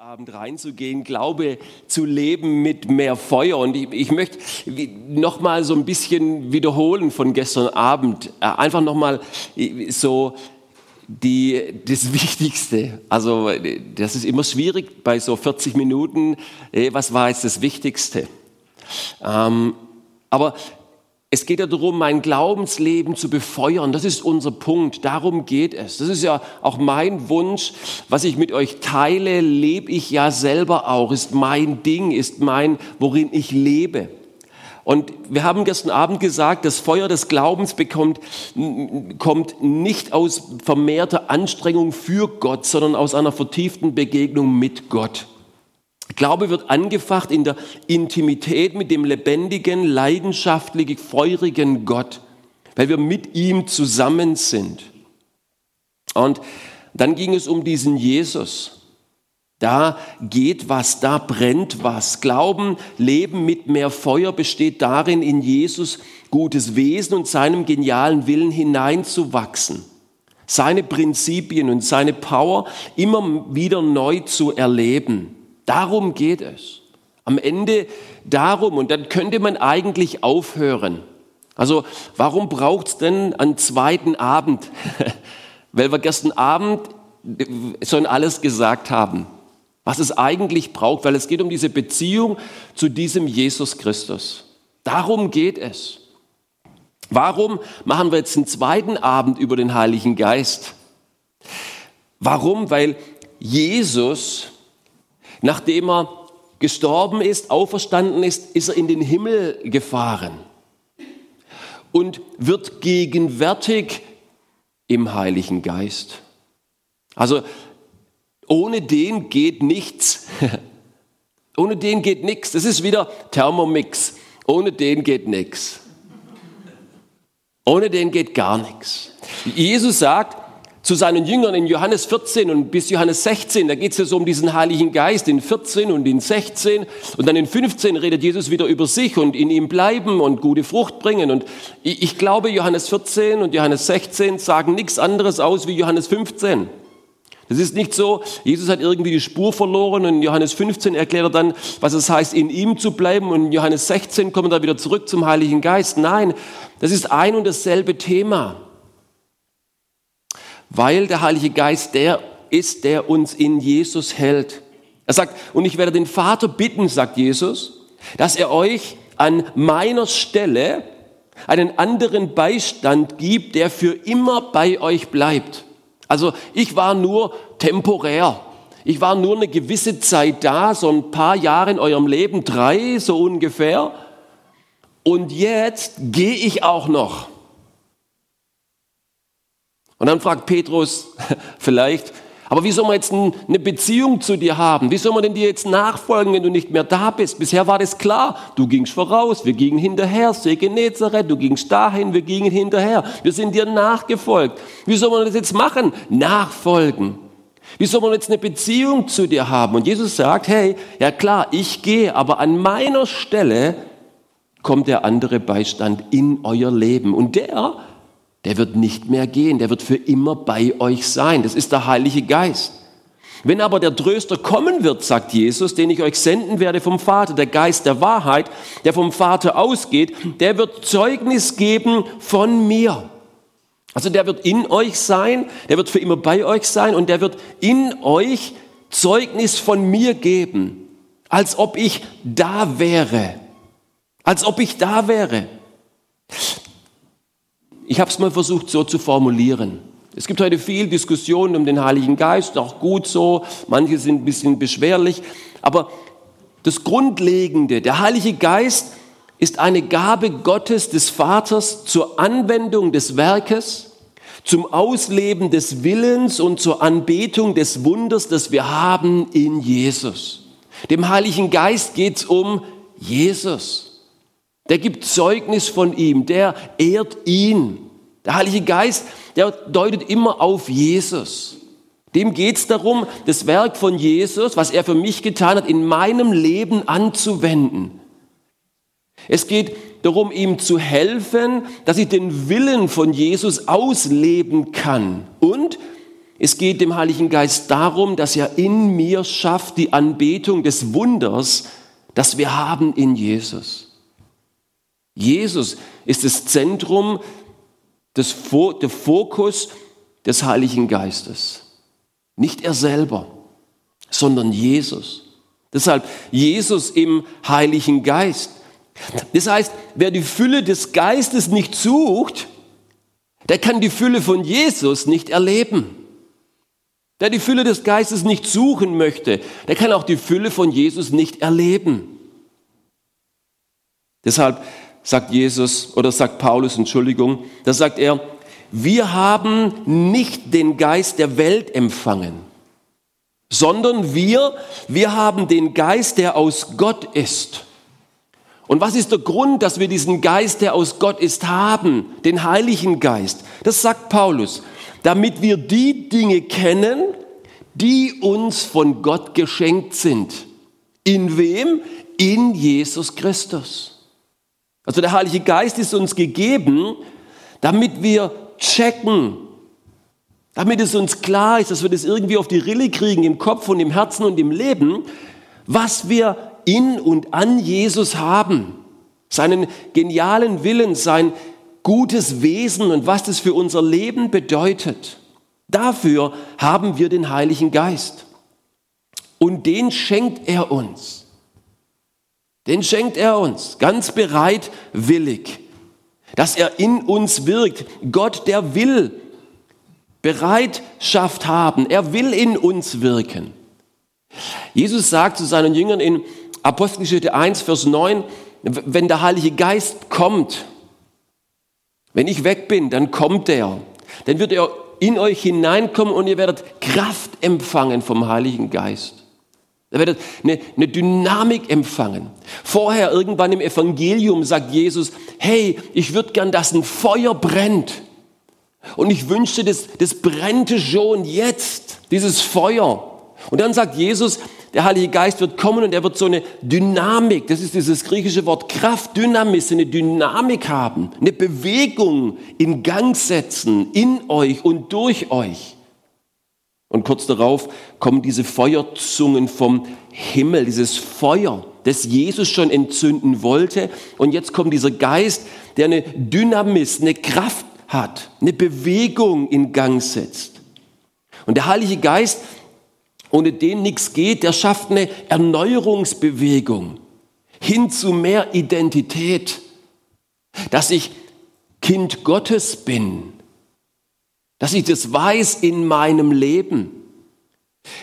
Abend reinzugehen, Glaube zu leben mit mehr Feuer. Und ich, ich möchte noch mal so ein bisschen wiederholen von gestern Abend. Äh, einfach noch mal äh, so die, das Wichtigste. Also das ist immer schwierig bei so 40 Minuten. Äh, was war jetzt das Wichtigste? Ähm, aber es geht ja darum, mein Glaubensleben zu befeuern. Das ist unser Punkt. Darum geht es. Das ist ja auch mein Wunsch, was ich mit euch teile, lebe ich ja selber auch, ist mein Ding, ist mein, worin ich lebe. Und wir haben gestern Abend gesagt, das Feuer des Glaubens bekommt, kommt nicht aus vermehrter Anstrengung für Gott, sondern aus einer vertieften Begegnung mit Gott. Glaube wird angefacht in der Intimität mit dem lebendigen, leidenschaftlichen, feurigen Gott, weil wir mit ihm zusammen sind. Und dann ging es um diesen Jesus. Da geht was, da brennt was. Glauben, Leben mit mehr Feuer besteht darin, in Jesus gutes Wesen und seinem genialen Willen hineinzuwachsen. Seine Prinzipien und seine Power immer wieder neu zu erleben. Darum geht es. Am Ende darum, und dann könnte man eigentlich aufhören. Also warum braucht es denn einen zweiten Abend? Weil wir gestern Abend schon alles gesagt haben, was es eigentlich braucht, weil es geht um diese Beziehung zu diesem Jesus Christus. Darum geht es. Warum machen wir jetzt einen zweiten Abend über den Heiligen Geist? Warum? Weil Jesus Nachdem er gestorben ist, auferstanden ist, ist er in den Himmel gefahren und wird gegenwärtig im Heiligen Geist. Also ohne den geht nichts. ohne den geht nichts. Das ist wieder Thermomix. Ohne den geht nichts. Ohne den geht gar nichts. Jesus sagt, zu seinen Jüngern in Johannes 14 und bis Johannes 16. Da geht es ja so um diesen Heiligen Geist in 14 und in 16. Und dann in 15 redet Jesus wieder über sich und in ihm bleiben und gute Frucht bringen. Und ich, glaube, Johannes 14 und Johannes 16 sagen nichts anderes aus wie Johannes 15. Das ist nicht so, Jesus hat irgendwie die Spur verloren und in Johannes 15 erklärt er dann, was es heißt, in ihm zu bleiben und in Johannes 16 kommen wir da wieder zurück zum Heiligen Geist. Nein, das ist ein und dasselbe Thema weil der Heilige Geist der ist, der uns in Jesus hält. Er sagt, und ich werde den Vater bitten, sagt Jesus, dass er euch an meiner Stelle einen anderen Beistand gibt, der für immer bei euch bleibt. Also ich war nur temporär. Ich war nur eine gewisse Zeit da, so ein paar Jahre in eurem Leben, drei so ungefähr. Und jetzt gehe ich auch noch. Und dann fragt Petrus vielleicht, aber wie soll man jetzt eine Beziehung zu dir haben? Wie soll man denn dir jetzt nachfolgen, wenn du nicht mehr da bist? Bisher war das klar. Du gingst voraus, wir gingen hinterher. See Genezareth, du gingst dahin, wir gingen hinterher. Wir sind dir nachgefolgt. Wie soll man das jetzt machen? Nachfolgen. Wie soll man jetzt eine Beziehung zu dir haben? Und Jesus sagt, hey, ja klar, ich gehe, aber an meiner Stelle kommt der andere Beistand in euer Leben. Und der der wird nicht mehr gehen, der wird für immer bei euch sein. Das ist der Heilige Geist. Wenn aber der Tröster kommen wird, sagt Jesus, den ich euch senden werde vom Vater, der Geist der Wahrheit, der vom Vater ausgeht, der wird Zeugnis geben von mir. Also der wird in euch sein, der wird für immer bei euch sein und der wird in euch Zeugnis von mir geben, als ob ich da wäre. Als ob ich da wäre. Ich habe es mal versucht so zu formulieren. Es gibt heute viel Diskussion um den Heiligen Geist, auch gut so, manche sind ein bisschen beschwerlich, aber das Grundlegende, der Heilige Geist ist eine Gabe Gottes des Vaters zur Anwendung des Werkes, zum Ausleben des Willens und zur Anbetung des Wunders, das wir haben in Jesus. Dem Heiligen Geist geht es um Jesus. Der gibt Zeugnis von ihm, der ehrt ihn. Der Heilige Geist, der deutet immer auf Jesus. Dem geht es darum, das Werk von Jesus, was er für mich getan hat, in meinem Leben anzuwenden. Es geht darum, ihm zu helfen, dass ich den Willen von Jesus ausleben kann. Und es geht dem Heiligen Geist darum, dass er in mir schafft die Anbetung des Wunders, das wir haben in Jesus. Jesus ist das Zentrum, das, der Fokus des Heiligen Geistes. Nicht er selber, sondern Jesus. Deshalb Jesus im Heiligen Geist. Das heißt, wer die Fülle des Geistes nicht sucht, der kann die Fülle von Jesus nicht erleben. Wer die Fülle des Geistes nicht suchen möchte, der kann auch die Fülle von Jesus nicht erleben. Deshalb sagt Jesus oder sagt Paulus, Entschuldigung, da sagt er, wir haben nicht den Geist der Welt empfangen, sondern wir, wir haben den Geist, der aus Gott ist. Und was ist der Grund, dass wir diesen Geist, der aus Gott ist, haben, den Heiligen Geist? Das sagt Paulus, damit wir die Dinge kennen, die uns von Gott geschenkt sind. In wem? In Jesus Christus. Also der Heilige Geist ist uns gegeben, damit wir checken, damit es uns klar ist, dass wir das irgendwie auf die Rille kriegen im Kopf und im Herzen und im Leben, was wir in und an Jesus haben. Seinen genialen Willen, sein gutes Wesen und was das für unser Leben bedeutet. Dafür haben wir den Heiligen Geist. Und den schenkt er uns. Den schenkt er uns ganz bereitwillig, dass er in uns wirkt. Gott, der will Bereitschaft haben. Er will in uns wirken. Jesus sagt zu seinen Jüngern in Apostelgeschichte 1, Vers 9, wenn der Heilige Geist kommt, wenn ich weg bin, dann kommt er. Dann wird er in euch hineinkommen und ihr werdet Kraft empfangen vom Heiligen Geist. Ihr werdet eine, eine Dynamik empfangen. Vorher irgendwann im Evangelium sagt Jesus, hey, ich würde gern, dass ein Feuer brennt. Und ich wünschte, das, das brennte schon jetzt, dieses Feuer. Und dann sagt Jesus, der Heilige Geist wird kommen und er wird so eine Dynamik, das ist dieses griechische Wort Kraft, Dynamis, eine Dynamik haben, eine Bewegung in Gang setzen, in euch und durch euch. Und kurz darauf kommen diese Feuerzungen vom Himmel, dieses Feuer, das Jesus schon entzünden wollte. Und jetzt kommt dieser Geist, der eine Dynamis, eine Kraft hat, eine Bewegung in Gang setzt. Und der Heilige Geist, ohne den nichts geht, der schafft eine Erneuerungsbewegung hin zu mehr Identität, dass ich Kind Gottes bin, dass ich das weiß in meinem Leben.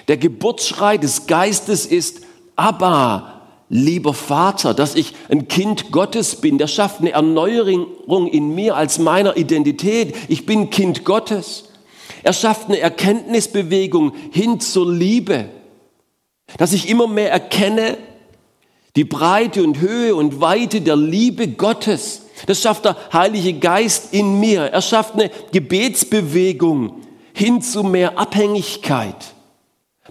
Der Geburtsschrei des Geistes ist Abba, lieber Vater, dass ich ein Kind Gottes bin. Der schafft eine Erneuerung in mir als meiner Identität. Ich bin Kind Gottes. Er schafft eine Erkenntnisbewegung hin zur Liebe, dass ich immer mehr erkenne die Breite und Höhe und Weite der Liebe Gottes. Das schafft der Heilige Geist in mir. Er schafft eine Gebetsbewegung hin zu mehr Abhängigkeit.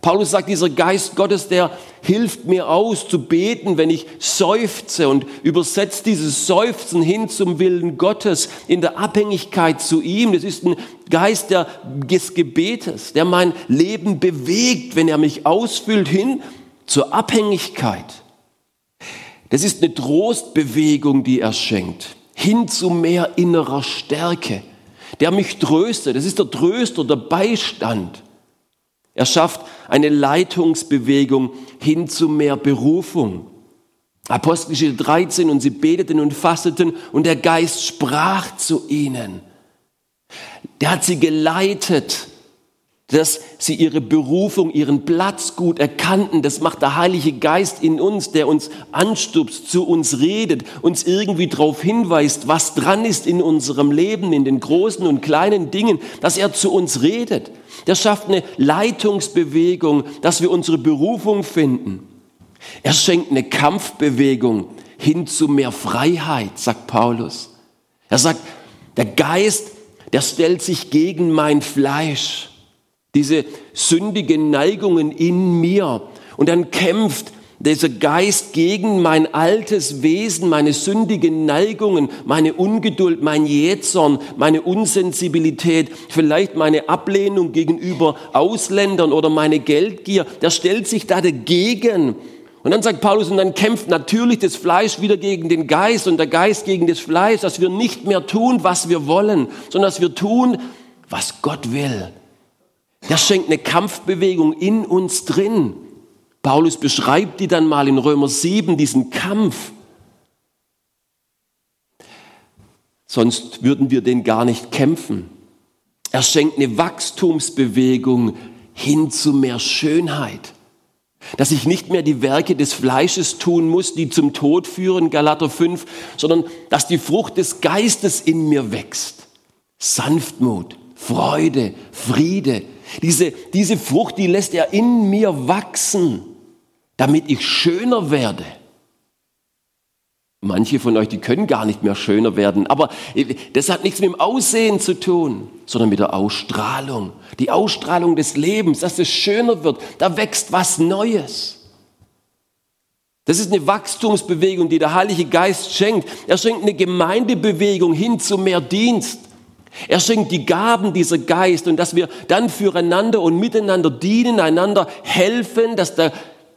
Paulus sagt, dieser Geist Gottes, der hilft mir aus zu beten, wenn ich seufze und übersetzt dieses Seufzen hin zum Willen Gottes in der Abhängigkeit zu ihm. Das ist ein Geist des Gebetes, der mein Leben bewegt, wenn er mich ausfüllt hin zur Abhängigkeit. Das ist eine Trostbewegung, die er schenkt, hin zu mehr innerer Stärke, der mich tröstet. Das ist der Tröster, der Beistand. Er schafft eine Leitungsbewegung hin zu mehr Berufung. Apostelgeschichte 13 und sie beteten und fasteten und der Geist sprach zu ihnen. Der hat sie geleitet, dass sie ihre Berufung, ihren Platz gut erkannten. Das macht der Heilige Geist in uns, der uns anstupst, zu uns redet, uns irgendwie darauf hinweist, was dran ist in unserem Leben, in den großen und kleinen Dingen, dass er zu uns redet. Der schafft eine Leitungsbewegung, dass wir unsere Berufung finden. Er schenkt eine Kampfbewegung hin zu mehr Freiheit, sagt Paulus. Er sagt, der Geist, der stellt sich gegen mein Fleisch, diese sündigen Neigungen in mir und dann kämpft dieser Geist gegen mein altes Wesen, meine sündigen Neigungen, meine Ungeduld, mein Jähzorn, meine Unsensibilität, vielleicht meine Ablehnung gegenüber Ausländern oder meine Geldgier, der stellt sich da dagegen. Und dann sagt Paulus, und dann kämpft natürlich das Fleisch wieder gegen den Geist und der Geist gegen das Fleisch, dass wir nicht mehr tun, was wir wollen, sondern dass wir tun, was Gott will. Der schenkt eine Kampfbewegung in uns drin. Paulus beschreibt die dann mal in Römer 7, diesen Kampf. Sonst würden wir den gar nicht kämpfen. Er schenkt eine Wachstumsbewegung hin zu mehr Schönheit. Dass ich nicht mehr die Werke des Fleisches tun muss, die zum Tod führen, Galater 5, sondern dass die Frucht des Geistes in mir wächst. Sanftmut, Freude, Friede. Diese, diese Frucht, die lässt er in mir wachsen damit ich schöner werde. Manche von euch, die können gar nicht mehr schöner werden, aber das hat nichts mit dem Aussehen zu tun, sondern mit der Ausstrahlung. Die Ausstrahlung des Lebens, dass es schöner wird, da wächst was Neues. Das ist eine Wachstumsbewegung, die der Heilige Geist schenkt. Er schenkt eine Gemeindebewegung hin zu mehr Dienst. Er schenkt die Gaben dieser Geist und dass wir dann füreinander und miteinander dienen, einander helfen, dass der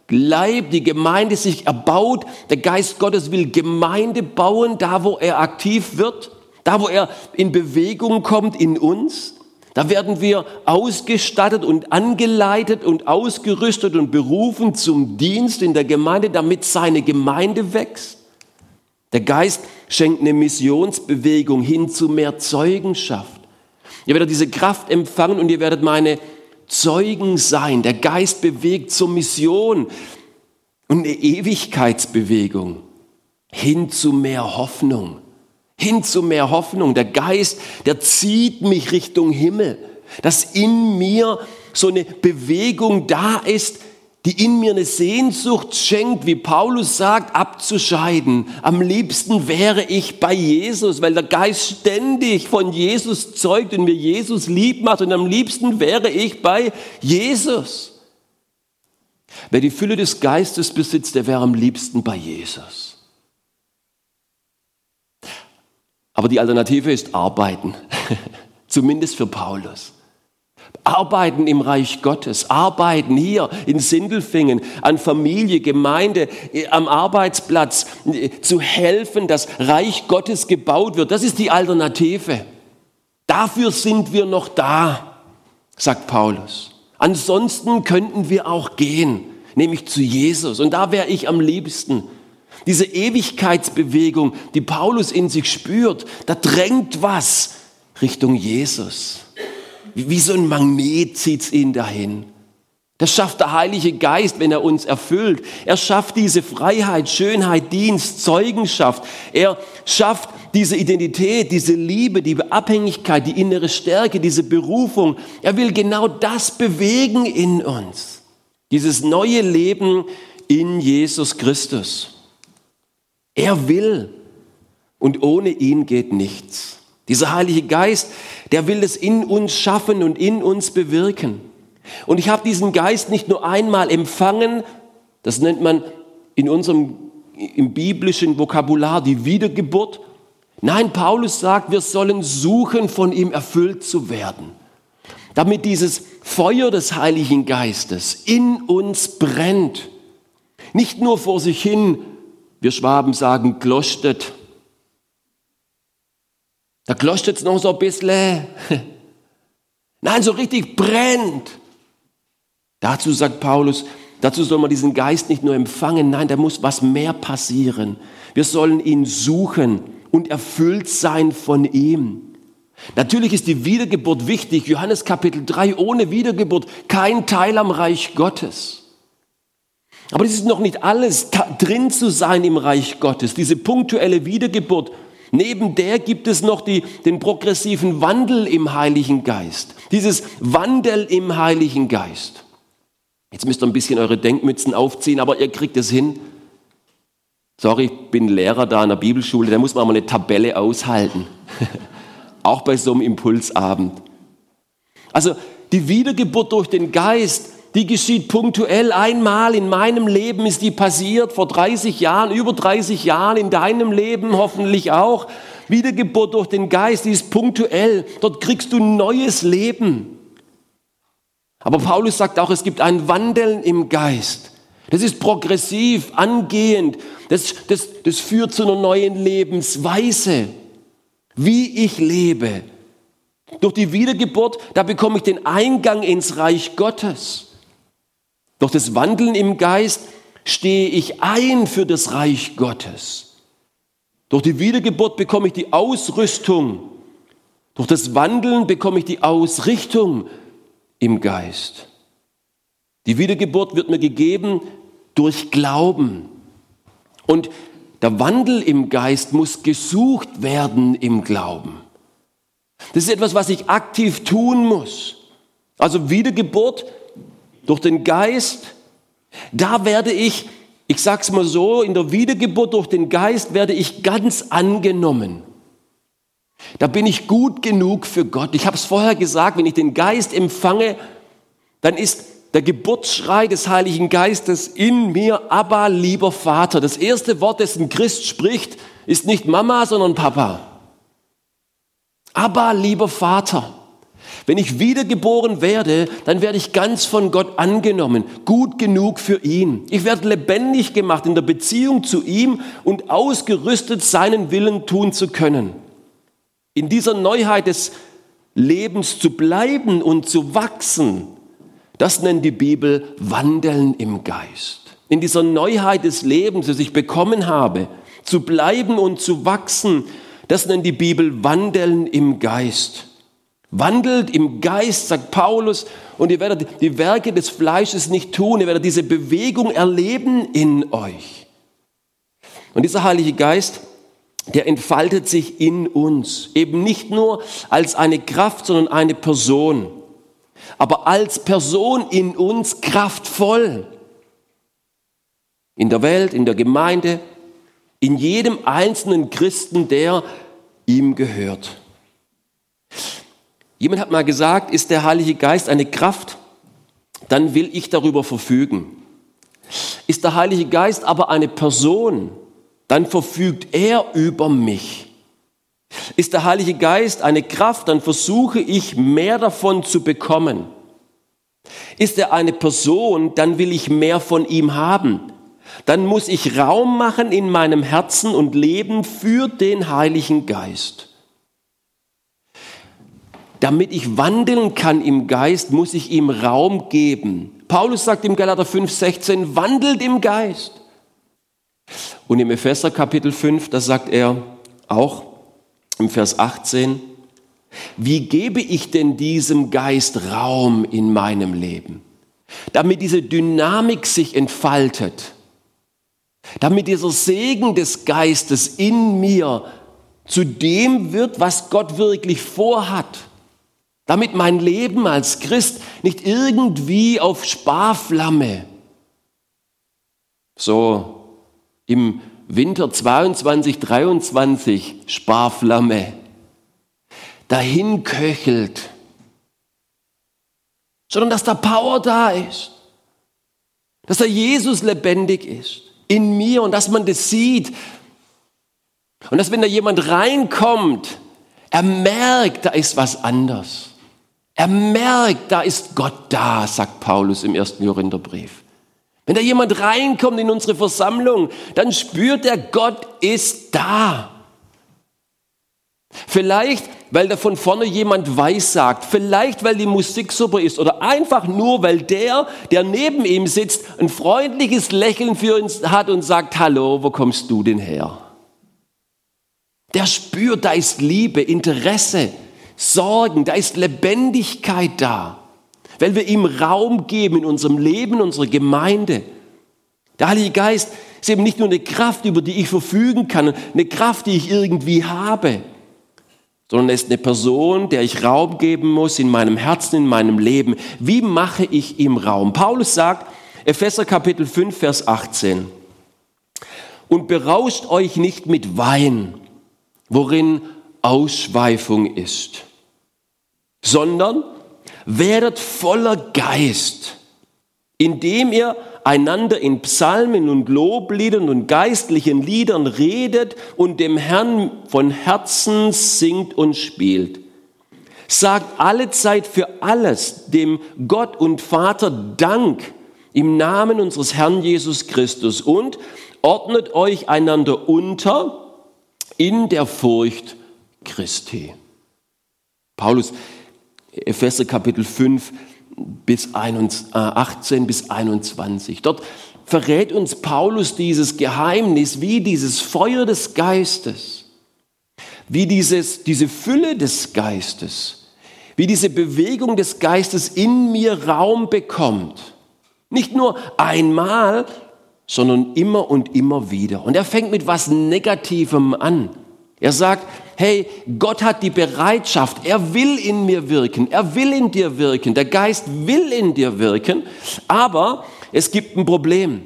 Leib, die Gemeinde sich erbaut. Der Geist Gottes will Gemeinde bauen, da wo er aktiv wird, da wo er in Bewegung kommt in uns. Da werden wir ausgestattet und angeleitet und ausgerüstet und berufen zum Dienst in der Gemeinde, damit seine Gemeinde wächst. Der Geist schenkt eine Missionsbewegung hin zu mehr Zeugenschaft. Ihr werdet diese Kraft empfangen und ihr werdet meine Zeugen sein. Der Geist bewegt zur Mission und eine Ewigkeitsbewegung hin zu mehr Hoffnung. Hin zu mehr Hoffnung. Der Geist, der zieht mich Richtung Himmel. Dass in mir so eine Bewegung da ist, die in mir eine Sehnsucht schenkt, wie Paulus sagt, abzuscheiden. Am liebsten wäre ich bei Jesus, weil der Geist ständig von Jesus zeugt und mir Jesus lieb macht. Und am liebsten wäre ich bei Jesus. Wer die Fülle des Geistes besitzt, der wäre am liebsten bei Jesus. Aber die Alternative ist arbeiten, zumindest für Paulus. Arbeiten im Reich Gottes, arbeiten hier in Sindelfingen, an Familie, Gemeinde, am Arbeitsplatz, zu helfen, dass Reich Gottes gebaut wird. Das ist die Alternative. Dafür sind wir noch da, sagt Paulus. Ansonsten könnten wir auch gehen, nämlich zu Jesus. Und da wäre ich am liebsten. Diese Ewigkeitsbewegung, die Paulus in sich spürt, da drängt was Richtung Jesus. Wie so ein Magnet zieht's ihn dahin. Das schafft der Heilige Geist, wenn er uns erfüllt. Er schafft diese Freiheit, Schönheit, Dienst, Zeugenschaft. Er schafft diese Identität, diese Liebe, die Abhängigkeit, die innere Stärke, diese Berufung. Er will genau das bewegen in uns. Dieses neue Leben in Jesus Christus. Er will und ohne ihn geht nichts. Dieser Heilige Geist, der will es in uns schaffen und in uns bewirken. Und ich habe diesen Geist nicht nur einmal empfangen, das nennt man in unserem im biblischen Vokabular die Wiedergeburt. Nein, Paulus sagt, wir sollen suchen, von ihm erfüllt zu werden, damit dieses Feuer des Heiligen Geistes in uns brennt. Nicht nur vor sich hin, wir Schwaben sagen, glostet, da gloscht noch so ein bisschen. Nein, so richtig brennt. Dazu sagt Paulus, dazu soll man diesen Geist nicht nur empfangen, nein, da muss was mehr passieren. Wir sollen ihn suchen und erfüllt sein von ihm. Natürlich ist die Wiedergeburt wichtig. Johannes Kapitel 3, ohne Wiedergeburt kein Teil am Reich Gottes. Aber es ist noch nicht alles, drin zu sein im Reich Gottes. Diese punktuelle Wiedergeburt Neben der gibt es noch die, den progressiven Wandel im Heiligen Geist. Dieses Wandel im Heiligen Geist. Jetzt müsst ihr ein bisschen eure Denkmützen aufziehen, aber ihr kriegt es hin. Sorry, ich bin Lehrer da in der Bibelschule, da muss man mal eine Tabelle aushalten. Auch bei so einem Impulsabend. Also die Wiedergeburt durch den Geist, die geschieht punktuell. Einmal in meinem Leben ist die passiert, vor 30 Jahren, über 30 Jahren, in deinem Leben hoffentlich auch. Wiedergeburt durch den Geist, die ist punktuell. Dort kriegst du neues Leben. Aber Paulus sagt auch, es gibt ein Wandeln im Geist. Das ist progressiv, angehend. Das, das, das führt zu einer neuen Lebensweise. Wie ich lebe. Durch die Wiedergeburt, da bekomme ich den Eingang ins Reich Gottes. Durch das Wandeln im Geist stehe ich ein für das Reich Gottes. Durch die Wiedergeburt bekomme ich die Ausrüstung. Durch das Wandeln bekomme ich die Ausrichtung im Geist. Die Wiedergeburt wird mir gegeben durch Glauben. Und der Wandel im Geist muss gesucht werden im Glauben. Das ist etwas, was ich aktiv tun muss. Also Wiedergeburt durch den Geist, da werde ich, ich sag's mal so, in der Wiedergeburt durch den Geist werde ich ganz angenommen. Da bin ich gut genug für Gott. Ich habe es vorher gesagt, wenn ich den Geist empfange, dann ist der Geburtsschrei des Heiligen Geistes in mir, aber lieber Vater. Das erste Wort, das ein Christ spricht, ist nicht Mama, sondern Papa. Aber lieber Vater. Wenn ich wiedergeboren werde, dann werde ich ganz von Gott angenommen, gut genug für ihn. Ich werde lebendig gemacht in der Beziehung zu ihm und ausgerüstet, seinen Willen tun zu können. In dieser Neuheit des Lebens zu bleiben und zu wachsen, das nennt die Bibel Wandeln im Geist. In dieser Neuheit des Lebens, das ich bekommen habe, zu bleiben und zu wachsen, das nennt die Bibel Wandeln im Geist. Wandelt im Geist, sagt Paulus, und ihr werdet die Werke des Fleisches nicht tun, ihr werdet diese Bewegung erleben in euch. Und dieser Heilige Geist, der entfaltet sich in uns, eben nicht nur als eine Kraft, sondern eine Person, aber als Person in uns kraftvoll. In der Welt, in der Gemeinde, in jedem einzelnen Christen, der ihm gehört. Jemand hat mal gesagt, ist der Heilige Geist eine Kraft, dann will ich darüber verfügen. Ist der Heilige Geist aber eine Person, dann verfügt er über mich. Ist der Heilige Geist eine Kraft, dann versuche ich mehr davon zu bekommen. Ist er eine Person, dann will ich mehr von ihm haben. Dann muss ich Raum machen in meinem Herzen und Leben für den Heiligen Geist. Damit ich wandeln kann im Geist, muss ich ihm Raum geben. Paulus sagt im Galater 5,16, wandelt im Geist. Und im Epheser Kapitel 5, da sagt er auch im Vers 18, wie gebe ich denn diesem Geist Raum in meinem Leben? Damit diese Dynamik sich entfaltet, damit dieser Segen des Geistes in mir zu dem wird, was Gott wirklich vorhat. Damit mein Leben als Christ nicht irgendwie auf Sparflamme, so im Winter 22, 23 Sparflamme, dahin köchelt, sondern dass da Power da ist, dass da Jesus lebendig ist in mir und dass man das sieht und dass wenn da jemand reinkommt, er merkt, da ist was anders. Er merkt, da ist Gott da, sagt Paulus im ersten Korintherbrief. Wenn da jemand reinkommt in unsere Versammlung, dann spürt er, Gott ist da. Vielleicht, weil da von vorne jemand weiß sagt, vielleicht, weil die Musik super ist oder einfach nur, weil der, der neben ihm sitzt, ein freundliches Lächeln für uns hat und sagt, hallo, wo kommst du denn her? Der spürt, da ist Liebe, Interesse, Sorgen, da ist Lebendigkeit da, weil wir ihm Raum geben in unserem Leben, in unserer Gemeinde. Der Heilige Geist ist eben nicht nur eine Kraft, über die ich verfügen kann, eine Kraft, die ich irgendwie habe, sondern er ist eine Person, der ich Raum geben muss in meinem Herzen, in meinem Leben. Wie mache ich ihm Raum? Paulus sagt, Epheser Kapitel 5, Vers 18, und berauscht euch nicht mit Wein, worin Ausschweifung ist, sondern werdet voller Geist. indem ihr einander in Psalmen und Lobliedern und geistlichen Liedern redet und dem Herrn von Herzen singt und spielt. Sagt alle Zeit für alles dem Gott und Vater Dank im Namen unseres Herrn Jesus Christus und ordnet euch einander unter in der Furcht Christi. Paulus, Epheser Kapitel 5, bis 18 äh, bis 21. Dort verrät uns Paulus dieses Geheimnis, wie dieses Feuer des Geistes, wie dieses, diese Fülle des Geistes, wie diese Bewegung des Geistes in mir Raum bekommt. Nicht nur einmal, sondern immer und immer wieder. Und er fängt mit was Negativem an. Er sagt, hey, Gott hat die Bereitschaft, er will in mir wirken, er will in dir wirken, der Geist will in dir wirken, aber es gibt ein Problem.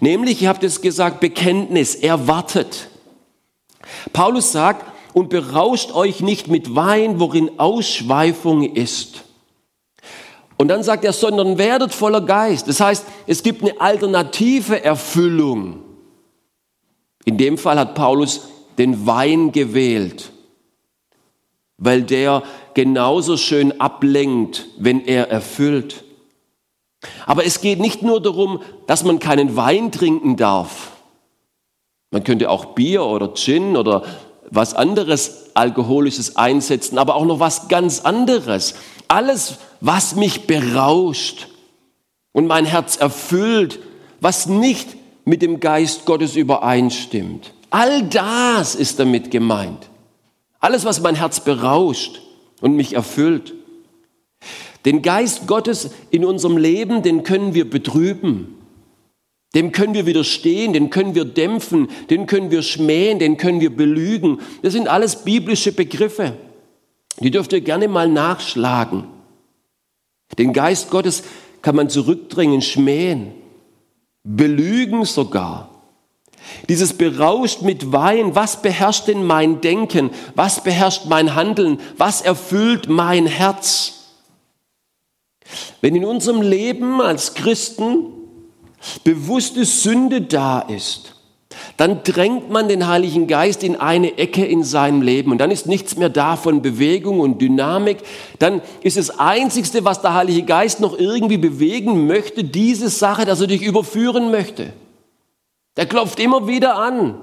Nämlich, ihr habt es gesagt, Bekenntnis, er wartet. Paulus sagt, und berauscht euch nicht mit Wein, worin Ausschweifung ist. Und dann sagt er, sondern werdet voller Geist. Das heißt, es gibt eine alternative Erfüllung. In dem Fall hat Paulus den Wein gewählt, weil der genauso schön ablenkt, wenn er erfüllt. Aber es geht nicht nur darum, dass man keinen Wein trinken darf. Man könnte auch Bier oder Gin oder was anderes Alkoholisches einsetzen, aber auch noch was ganz anderes. Alles, was mich berauscht und mein Herz erfüllt, was nicht mit dem Geist Gottes übereinstimmt. All das ist damit gemeint. Alles, was mein Herz berauscht und mich erfüllt. Den Geist Gottes in unserem Leben, den können wir betrüben. Dem können wir widerstehen, den können wir dämpfen, den können wir schmähen, den können wir belügen. Das sind alles biblische Begriffe. Die dürft ihr gerne mal nachschlagen. Den Geist Gottes kann man zurückdrängen, schmähen, belügen sogar. Dieses berauscht mit Wein, was beherrscht denn mein Denken? Was beherrscht mein Handeln? Was erfüllt mein Herz? Wenn in unserem Leben als Christen bewusste Sünde da ist, dann drängt man den Heiligen Geist in eine Ecke in seinem Leben und dann ist nichts mehr da von Bewegung und Dynamik. Dann ist das Einzigste, was der Heilige Geist noch irgendwie bewegen möchte, diese Sache, dass er dich überführen möchte. Der klopft immer wieder an,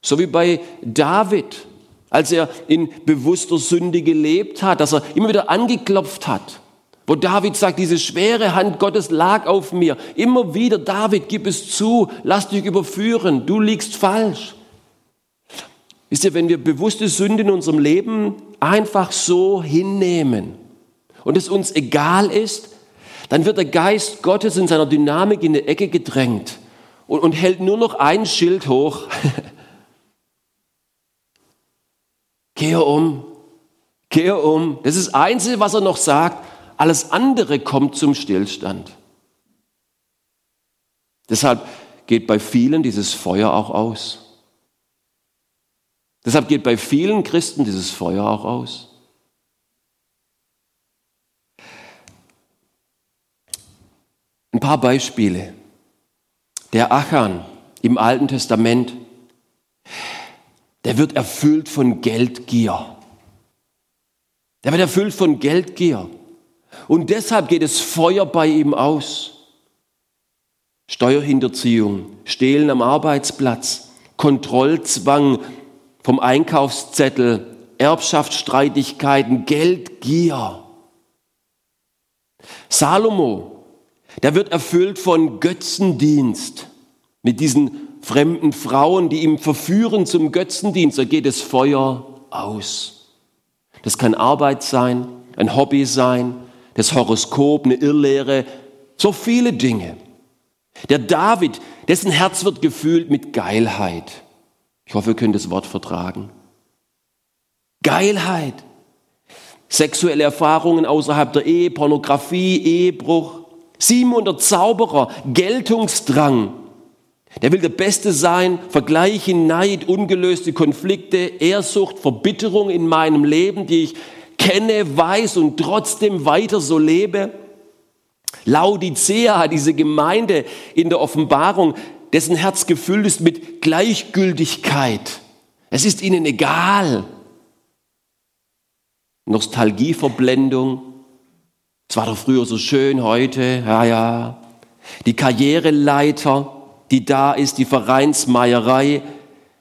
so wie bei David, als er in bewusster Sünde gelebt hat, dass er immer wieder angeklopft hat. Wo David sagt, diese schwere Hand Gottes lag auf mir. Immer wieder, David, gib es zu, lass dich überführen, du liegst falsch. Wisst ihr, wenn wir bewusste Sünde in unserem Leben einfach so hinnehmen und es uns egal ist, dann wird der Geist Gottes in seiner Dynamik in die Ecke gedrängt und, und hält nur noch ein Schild hoch. Kehr um, kehr um. Das ist das Einzige, was er noch sagt. Alles andere kommt zum Stillstand. Deshalb geht bei vielen dieses Feuer auch aus. Deshalb geht bei vielen Christen dieses Feuer auch aus. Ein paar Beispiele. Der Achan im Alten Testament, der wird erfüllt von Geldgier. Der wird erfüllt von Geldgier. Und deshalb geht es Feuer bei ihm aus. Steuerhinterziehung, Stehlen am Arbeitsplatz, Kontrollzwang vom Einkaufszettel, Erbschaftsstreitigkeiten, Geldgier. Salomo, der wird erfüllt von Götzendienst mit diesen fremden Frauen, die ihm verführen zum Götzendienst. Da geht das Feuer aus. Das kann Arbeit sein, ein Hobby sein, das Horoskop, eine Irrlehre, so viele Dinge. Der David, dessen Herz wird gefüllt mit Geilheit. Ich hoffe, ihr könnt das Wort vertragen. Geilheit. Sexuelle Erfahrungen außerhalb der Ehe, Pornografie, Ehebruch, 700 Zauberer, Geltungsdrang. Der will der Beste sein, Vergleiche, Neid, ungelöste Konflikte, Ehrsucht, Verbitterung in meinem Leben, die ich kenne, weiß und trotzdem weiter so lebe. Laodicea, diese Gemeinde in der Offenbarung, dessen Herz gefüllt ist mit Gleichgültigkeit. Es ist ihnen egal. Nostalgieverblendung. Es war doch früher so schön, heute, ja, ja. Die Karriereleiter, die da ist, die Vereinsmeierei,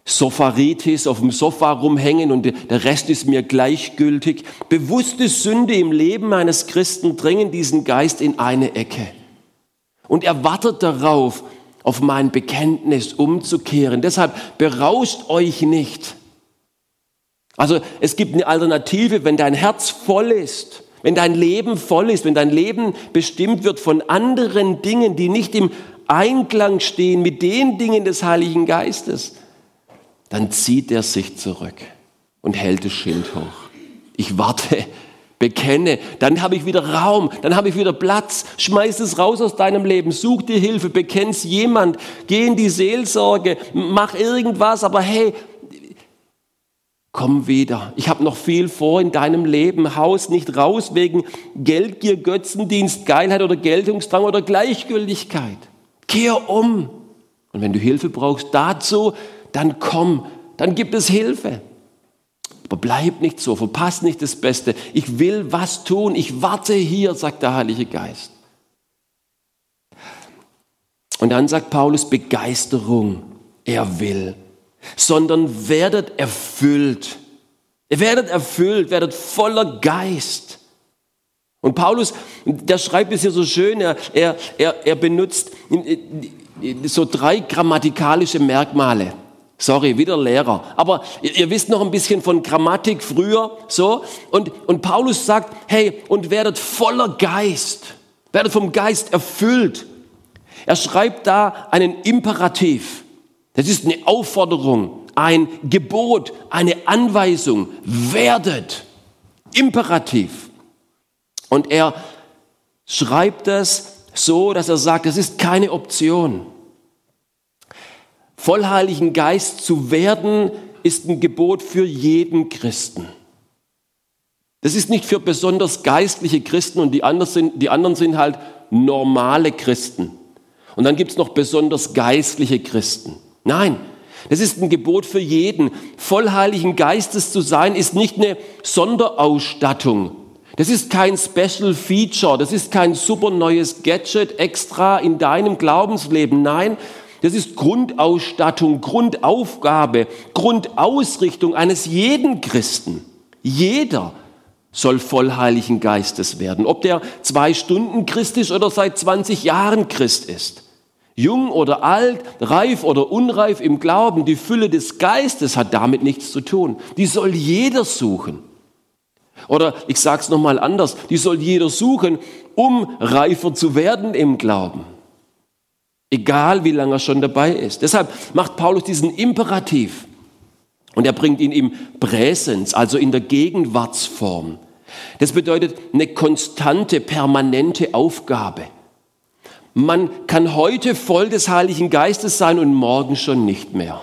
Sofaritis, auf dem Sofa rumhängen und der Rest ist mir gleichgültig. Bewusste Sünde im Leben eines Christen drängen diesen Geist in eine Ecke. Und er wartet darauf, auf mein Bekenntnis umzukehren. Deshalb berauscht euch nicht. Also es gibt eine Alternative, wenn dein Herz voll ist, wenn dein Leben voll ist, wenn dein Leben bestimmt wird von anderen Dingen, die nicht im Einklang stehen mit den Dingen des Heiligen Geistes, dann zieht er sich zurück und hält das Schild hoch. Ich warte, bekenne, dann habe ich wieder Raum, dann habe ich wieder Platz. Schmeiß es raus aus deinem Leben, such dir Hilfe, bekenn's jemand, geh in die Seelsorge, mach irgendwas, aber hey, komm wieder. Ich habe noch viel vor in deinem Leben. Haus nicht raus wegen Geldgier, Götzendienst, Geilheit oder Geltungsdrang oder Gleichgültigkeit. Kehr um. Und wenn du Hilfe brauchst dazu, dann komm, dann gibt es Hilfe. Aber bleib nicht so, verpass nicht das Beste. Ich will was tun, ich warte hier, sagt der Heilige Geist. Und dann sagt Paulus Begeisterung, er will, sondern werdet erfüllt. Ihr werdet erfüllt, werdet voller Geist. Und Paulus, der schreibt es hier so schön, er, er, er benutzt so drei grammatikalische Merkmale. Sorry, wieder Lehrer. Aber ihr, ihr, wisst noch ein bisschen von Grammatik früher, so. Und, und Paulus sagt, hey, und werdet voller Geist. Werdet vom Geist erfüllt. Er schreibt da einen Imperativ. Das ist eine Aufforderung, ein Gebot, eine Anweisung. Werdet. Imperativ. Und er schreibt das so, dass er sagt, das ist keine Option voll Heiligen Geist zu werden, ist ein Gebot für jeden Christen. Das ist nicht für besonders geistliche Christen und die anderen sind, die anderen sind halt normale Christen. Und dann gibt es noch besonders geistliche Christen. Nein, das ist ein Gebot für jeden. Voll Heiligen Geistes zu sein, ist nicht eine Sonderausstattung. Das ist kein Special Feature, das ist kein super neues Gadget extra in deinem Glaubensleben. Nein, das ist Grundausstattung, Grundaufgabe, Grundausrichtung eines jeden Christen. Jeder soll voll Heiligen Geistes werden. Ob der zwei Stunden Christ ist oder seit 20 Jahren Christ ist. Jung oder alt, reif oder unreif im Glauben, die Fülle des Geistes hat damit nichts zu tun. Die soll jeder suchen. Oder ich sage es nochmal anders, die soll jeder suchen, um reifer zu werden im Glauben egal wie lange er schon dabei ist. Deshalb macht Paulus diesen Imperativ und er bringt ihn im Präsens, also in der Gegenwartsform. Das bedeutet eine konstante, permanente Aufgabe. Man kann heute voll des Heiligen Geistes sein und morgen schon nicht mehr.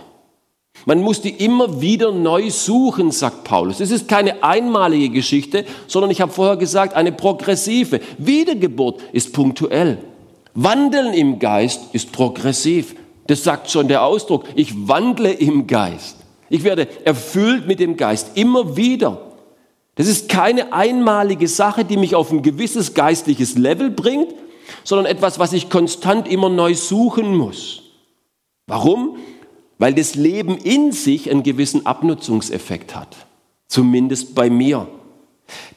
Man muss die immer wieder neu suchen, sagt Paulus. Es ist keine einmalige Geschichte, sondern ich habe vorher gesagt, eine progressive. Wiedergeburt ist punktuell. Wandeln im Geist ist progressiv. Das sagt schon der Ausdruck. Ich wandle im Geist. Ich werde erfüllt mit dem Geist immer wieder. Das ist keine einmalige Sache, die mich auf ein gewisses geistliches Level bringt, sondern etwas, was ich konstant immer neu suchen muss. Warum? Weil das Leben in sich einen gewissen Abnutzungseffekt hat. Zumindest bei mir.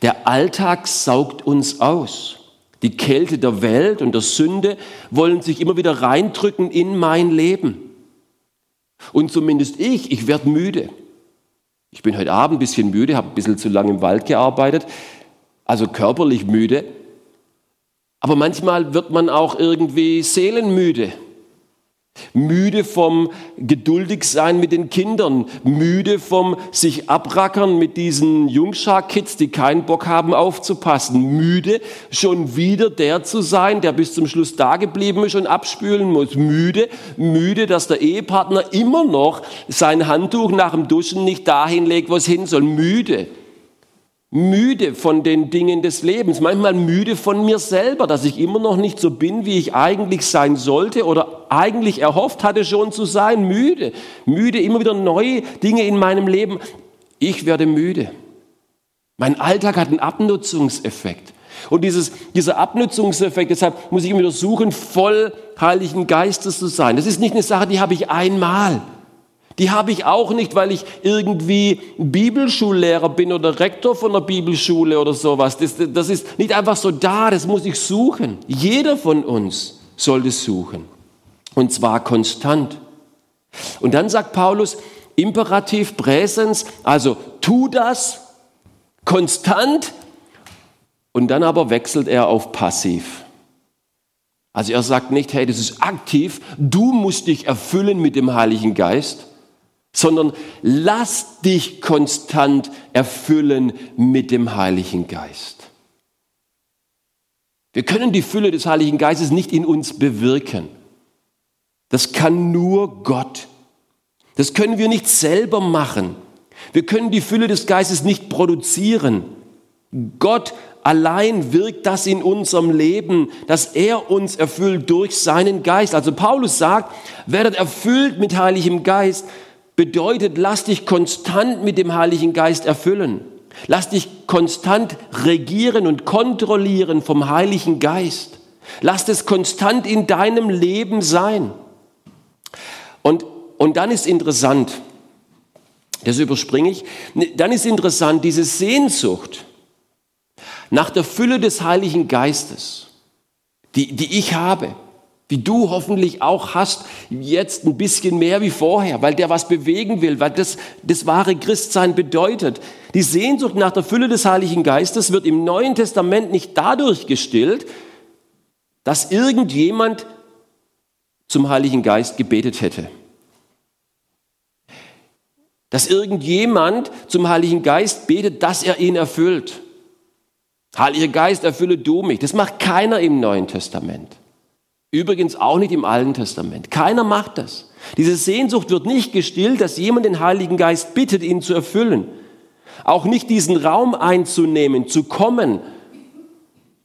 Der Alltag saugt uns aus. Die Kälte der Welt und der Sünde wollen sich immer wieder reindrücken in mein Leben. Und zumindest ich, ich werde müde. Ich bin heute Abend ein bisschen müde, habe ein bisschen zu lange im Wald gearbeitet, also körperlich müde. Aber manchmal wird man auch irgendwie seelenmüde. Müde vom Geduldigsein mit den Kindern, müde vom sich abrackern mit diesen Jungschar-Kids, die keinen Bock haben aufzupassen, müde schon wieder der zu sein, der bis zum Schluss da geblieben ist und abspülen muss, müde, müde, dass der Ehepartner immer noch sein Handtuch nach dem Duschen nicht dahin legt, wo es hin soll, müde. Müde von den Dingen des Lebens, manchmal müde von mir selber, dass ich immer noch nicht so bin, wie ich eigentlich sein sollte oder eigentlich erhofft hatte schon zu sein, müde, müde, immer wieder neue Dinge in meinem Leben. Ich werde müde. Mein Alltag hat einen Abnutzungseffekt. Und dieses, dieser Abnutzungseffekt, deshalb muss ich immer wieder suchen, voll Heiligen Geistes zu sein. Das ist nicht eine Sache, die habe ich einmal. Die habe ich auch nicht, weil ich irgendwie Bibelschullehrer bin oder Rektor von einer Bibelschule oder sowas. Das, das ist nicht einfach so da, das muss ich suchen. Jeder von uns soll das suchen. Und zwar konstant. Und dann sagt Paulus, Imperativ Präsens, also tu das konstant und dann aber wechselt er auf passiv. Also er sagt nicht, hey, das ist aktiv, du musst dich erfüllen mit dem Heiligen Geist, sondern lass dich konstant erfüllen mit dem Heiligen Geist. Wir können die Fülle des Heiligen Geistes nicht in uns bewirken. Das kann nur Gott. Das können wir nicht selber machen. Wir können die Fülle des Geistes nicht produzieren. Gott allein wirkt das in unserem Leben, dass er uns erfüllt durch seinen Geist. Also Paulus sagt, werdet erfüllt mit heiligem Geist, bedeutet, lass dich konstant mit dem Heiligen Geist erfüllen. Lass dich konstant regieren und kontrollieren vom Heiligen Geist. Lass es konstant in deinem Leben sein. Und, und dann ist interessant, das überspringe ich, dann ist interessant, diese Sehnsucht nach der Fülle des Heiligen Geistes, die, die ich habe, die du hoffentlich auch hast, jetzt ein bisschen mehr wie vorher, weil der was bewegen will, weil das das wahre Christsein bedeutet. Die Sehnsucht nach der Fülle des Heiligen Geistes wird im Neuen Testament nicht dadurch gestillt, dass irgendjemand zum Heiligen Geist gebetet hätte. Dass irgendjemand zum Heiligen Geist betet, dass er ihn erfüllt. Heiliger Geist, erfülle du mich. Das macht keiner im Neuen Testament. Übrigens auch nicht im Alten Testament. Keiner macht das. Diese Sehnsucht wird nicht gestillt, dass jemand den Heiligen Geist bittet, ihn zu erfüllen. Auch nicht diesen Raum einzunehmen, zu kommen.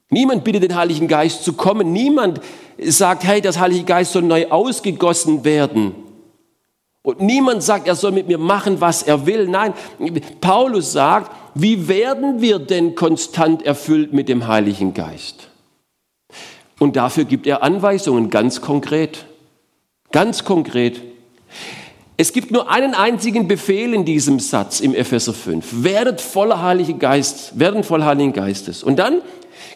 Niemand bittet den Heiligen Geist zu kommen. Niemand sagt, hey, das Heilige Geist soll neu ausgegossen werden. Und niemand sagt, er soll mit mir machen, was er will. Nein, Paulus sagt, wie werden wir denn konstant erfüllt mit dem Heiligen Geist? Und dafür gibt er Anweisungen ganz konkret. Ganz konkret. Es gibt nur einen einzigen Befehl in diesem Satz im Epheser 5. Werdet voller Heiligen Geist, werden voll Heiligen Geistes. Und dann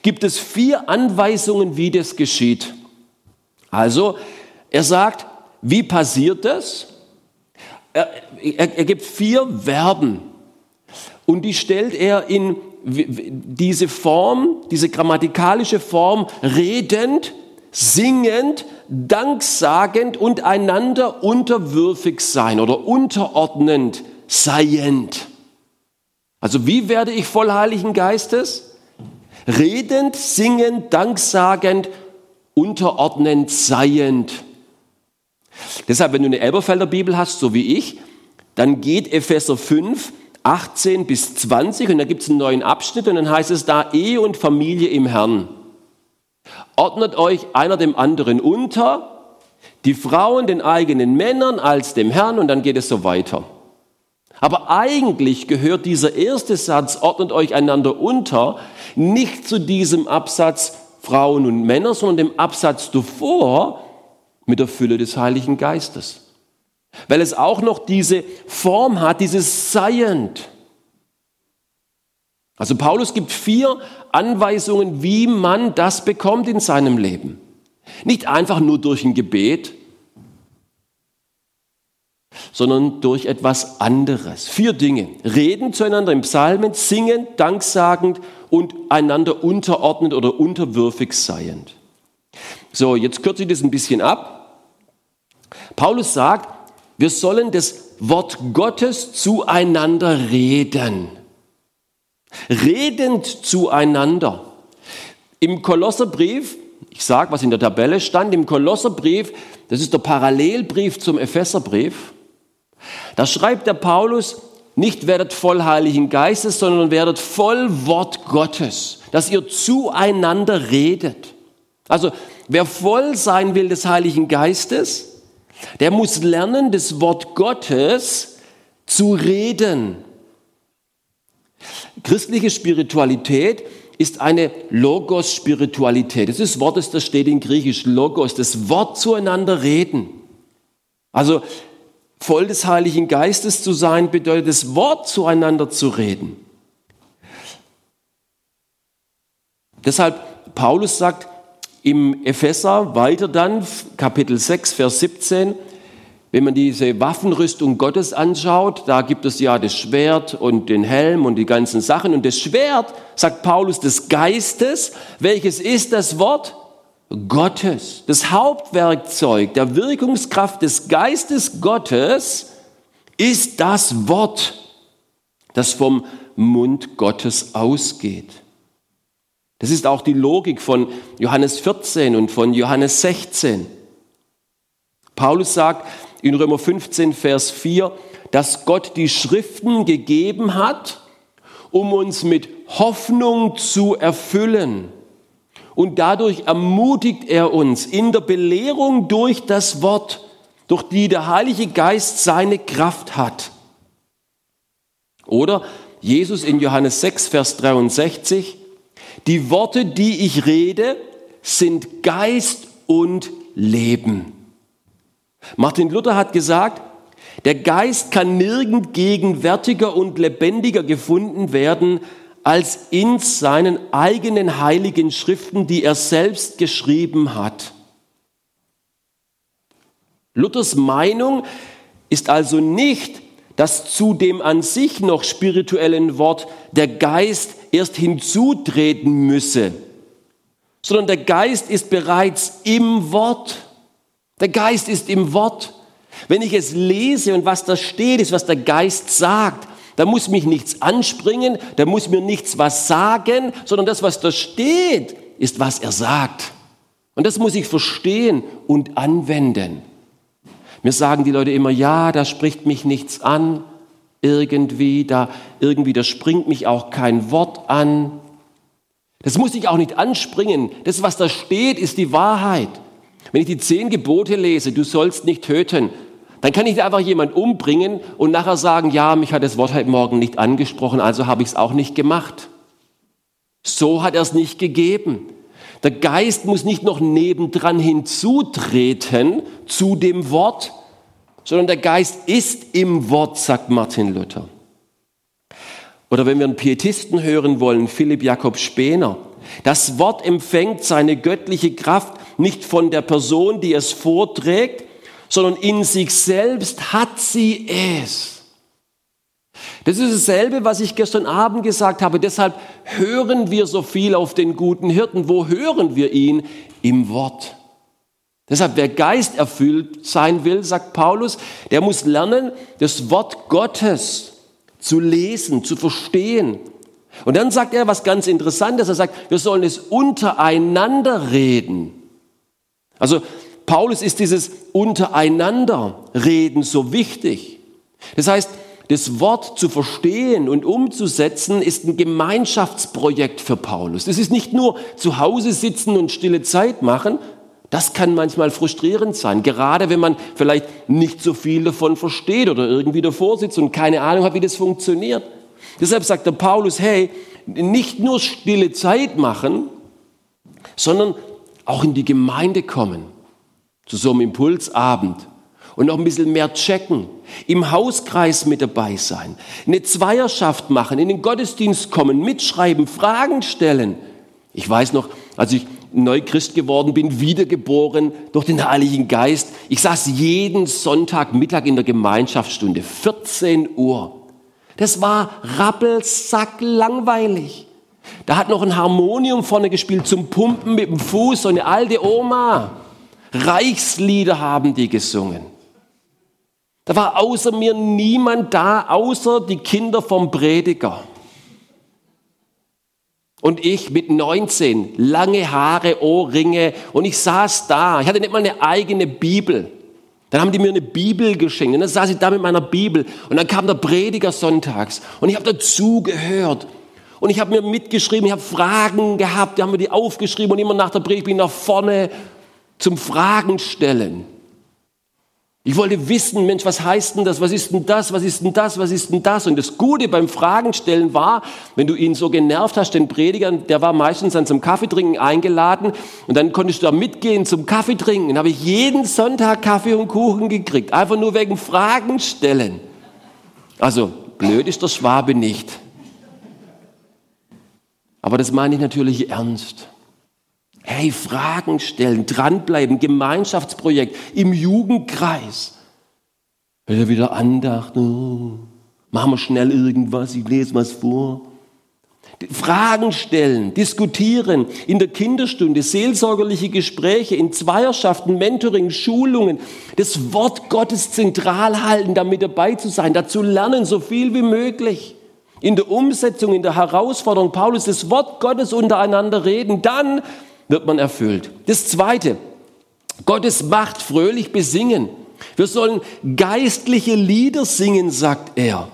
gibt es vier Anweisungen, wie das geschieht. Also, er sagt, wie passiert das? Er, er, er gibt vier Verben und die stellt er in diese Form, diese grammatikalische Form redend, singend, danksagend und einander unterwürfig sein oder unterordnend seiend. Also wie werde ich voll Heiligen Geistes? Redend, singend, danksagend, unterordnend seiend. Deshalb, wenn du eine Elberfelder Bibel hast, so wie ich, dann geht Epheser 5 18 bis 20 und da gibt es einen neuen Abschnitt und dann heißt es da Ehe und Familie im Herrn. Ordnet euch einer dem anderen unter, die Frauen den eigenen Männern als dem Herrn und dann geht es so weiter. Aber eigentlich gehört dieser erste Satz, ordnet euch einander unter, nicht zu diesem Absatz Frauen und Männer, sondern dem Absatz davor mit der Fülle des Heiligen Geistes weil es auch noch diese Form hat, dieses Seiend. Also Paulus gibt vier Anweisungen, wie man das bekommt in seinem Leben. Nicht einfach nur durch ein Gebet, sondern durch etwas anderes. Vier Dinge. Reden zueinander im Psalmen, singen, danksagend und einander unterordnend oder unterwürfig seiend. So, jetzt kürze ich das ein bisschen ab. Paulus sagt, wir sollen das Wort Gottes zueinander reden. Redend zueinander. Im Kolosserbrief, ich sage, was in der Tabelle stand, im Kolosserbrief, das ist der Parallelbrief zum Epheserbrief, da schreibt der Paulus, nicht werdet voll Heiligen Geistes, sondern werdet voll Wort Gottes, dass ihr zueinander redet. Also wer voll sein will des Heiligen Geistes, der muss lernen, das Wort Gottes zu reden. Christliche Spiritualität ist eine Logos-Spiritualität. Das ist das Wort, das steht in Griechisch, Logos, das Wort zueinander reden. Also voll des Heiligen Geistes zu sein, bedeutet das Wort zueinander zu reden. Deshalb, Paulus sagt im Epheser weiter dann, Kapitel 6, Vers 17, wenn man diese Waffenrüstung Gottes anschaut, da gibt es ja das Schwert und den Helm und die ganzen Sachen. Und das Schwert, sagt Paulus, des Geistes, welches ist das Wort? Gottes, das Hauptwerkzeug der Wirkungskraft des Geistes Gottes ist das Wort, das vom Mund Gottes ausgeht. Das ist auch die Logik von Johannes 14 und von Johannes 16. Paulus sagt in Römer 15, Vers 4, dass Gott die Schriften gegeben hat, um uns mit Hoffnung zu erfüllen. Und dadurch ermutigt er uns in der Belehrung durch das Wort, durch die der Heilige Geist seine Kraft hat. Oder Jesus in Johannes 6, Vers 63, die Worte, die ich rede, sind Geist und Leben. Martin Luther hat gesagt, der Geist kann nirgend gegenwärtiger und lebendiger gefunden werden als in seinen eigenen heiligen Schriften, die er selbst geschrieben hat. Luthers Meinung ist also nicht, dass zu dem an sich noch spirituellen Wort der Geist erst hinzutreten müsse, sondern der Geist ist bereits im Wort. Der Geist ist im Wort. Wenn ich es lese und was da steht, ist, was der Geist sagt, da muss mich nichts anspringen, da muss mir nichts was sagen, sondern das, was da steht, ist, was er sagt. Und das muss ich verstehen und anwenden. Mir sagen die Leute immer, ja, da spricht mich nichts an, irgendwie, da irgendwie, da springt mich auch kein Wort an. Das muss ich auch nicht anspringen. Das, was da steht, ist die Wahrheit. Wenn ich die zehn Gebote lese, du sollst nicht töten, dann kann ich einfach jemand umbringen und nachher sagen, ja, mich hat das Wort heute Morgen nicht angesprochen, also habe ich es auch nicht gemacht. So hat er es nicht gegeben. Der Geist muss nicht noch nebendran hinzutreten zu dem Wort, sondern der Geist ist im Wort, sagt Martin Luther. Oder wenn wir einen Pietisten hören wollen, Philipp Jakob Spener, das Wort empfängt seine göttliche Kraft nicht von der Person, die es vorträgt, sondern in sich selbst hat sie es. Das ist dasselbe, was ich gestern Abend gesagt habe. Deshalb hören wir so viel auf den guten Hirten. Wo hören wir ihn? Im Wort. Deshalb, wer Geist erfüllt sein will, sagt Paulus, der muss lernen, das Wort Gottes zu lesen, zu verstehen. Und dann sagt er was ganz Interessantes. Er sagt, wir sollen es untereinander reden. Also Paulus ist dieses Untereinanderreden so wichtig. Das heißt, das Wort zu verstehen und umzusetzen ist ein Gemeinschaftsprojekt für Paulus. Das ist nicht nur zu Hause sitzen und stille Zeit machen. Das kann manchmal frustrierend sein, gerade wenn man vielleicht nicht so viel davon versteht oder irgendwie davor sitzt und keine Ahnung hat, wie das funktioniert. Deshalb sagt der Paulus, hey, nicht nur stille Zeit machen, sondern auch in die Gemeinde kommen zu so einem Impulsabend und noch ein bisschen mehr checken, im Hauskreis mit dabei sein, eine Zweierschaft machen, in den Gottesdienst kommen, mitschreiben, Fragen stellen. Ich weiß noch, als ich neu Christ geworden bin, wiedergeboren durch den Heiligen Geist, ich saß jeden Sonntagmittag in der Gemeinschaftsstunde, 14 Uhr. Das war rappelsack langweilig. Da hat noch ein Harmonium vorne gespielt zum Pumpen mit dem Fuß, so eine alte Oma. Reichslieder haben die gesungen. Da war außer mir niemand da, außer die Kinder vom Prediger. Und ich mit 19, lange Haare, Ohrringe. Und ich saß da. Ich hatte nicht mal eine eigene Bibel. Dann haben die mir eine Bibel geschenkt. Und dann saß ich da mit meiner Bibel. Und dann kam der Prediger sonntags. Und ich habe dazu gehört und ich habe mir mitgeschrieben, ich habe Fragen gehabt, die haben mir die aufgeschrieben. Und immer nach der Predigt bin ich nach vorne zum Fragen stellen. Ich wollte wissen, Mensch, was heißt denn das? Was ist denn das? Was ist denn das? Was ist denn das? Und das Gute beim Fragen stellen war, wenn du ihn so genervt hast, den Prediger, der war meistens dann zum Kaffeetrinken eingeladen und dann konntest du da mitgehen zum Kaffeetrinken. Dann habe ich jeden Sonntag Kaffee und Kuchen gekriegt, einfach nur wegen Fragen stellen. Also blöd ist der Schwabe nicht. Aber das meine ich natürlich ernst. Hey, Fragen stellen, dranbleiben, Gemeinschaftsprojekt im Jugendkreis. Wieder wieder Andacht, oh, machen wir schnell irgendwas, ich lese was vor. Fragen stellen, diskutieren, in der Kinderstunde, seelsorgerliche Gespräche, in Zweierschaften, Mentoring, Schulungen, das Wort Gottes zentral halten, damit dabei zu sein, dazu lernen, so viel wie möglich. In der Umsetzung, in der Herausforderung, Paulus, das Wort Gottes untereinander reden, dann wird man erfüllt. Das Zweite, Gottes Macht fröhlich besingen. Wir sollen geistliche Lieder singen, sagt er.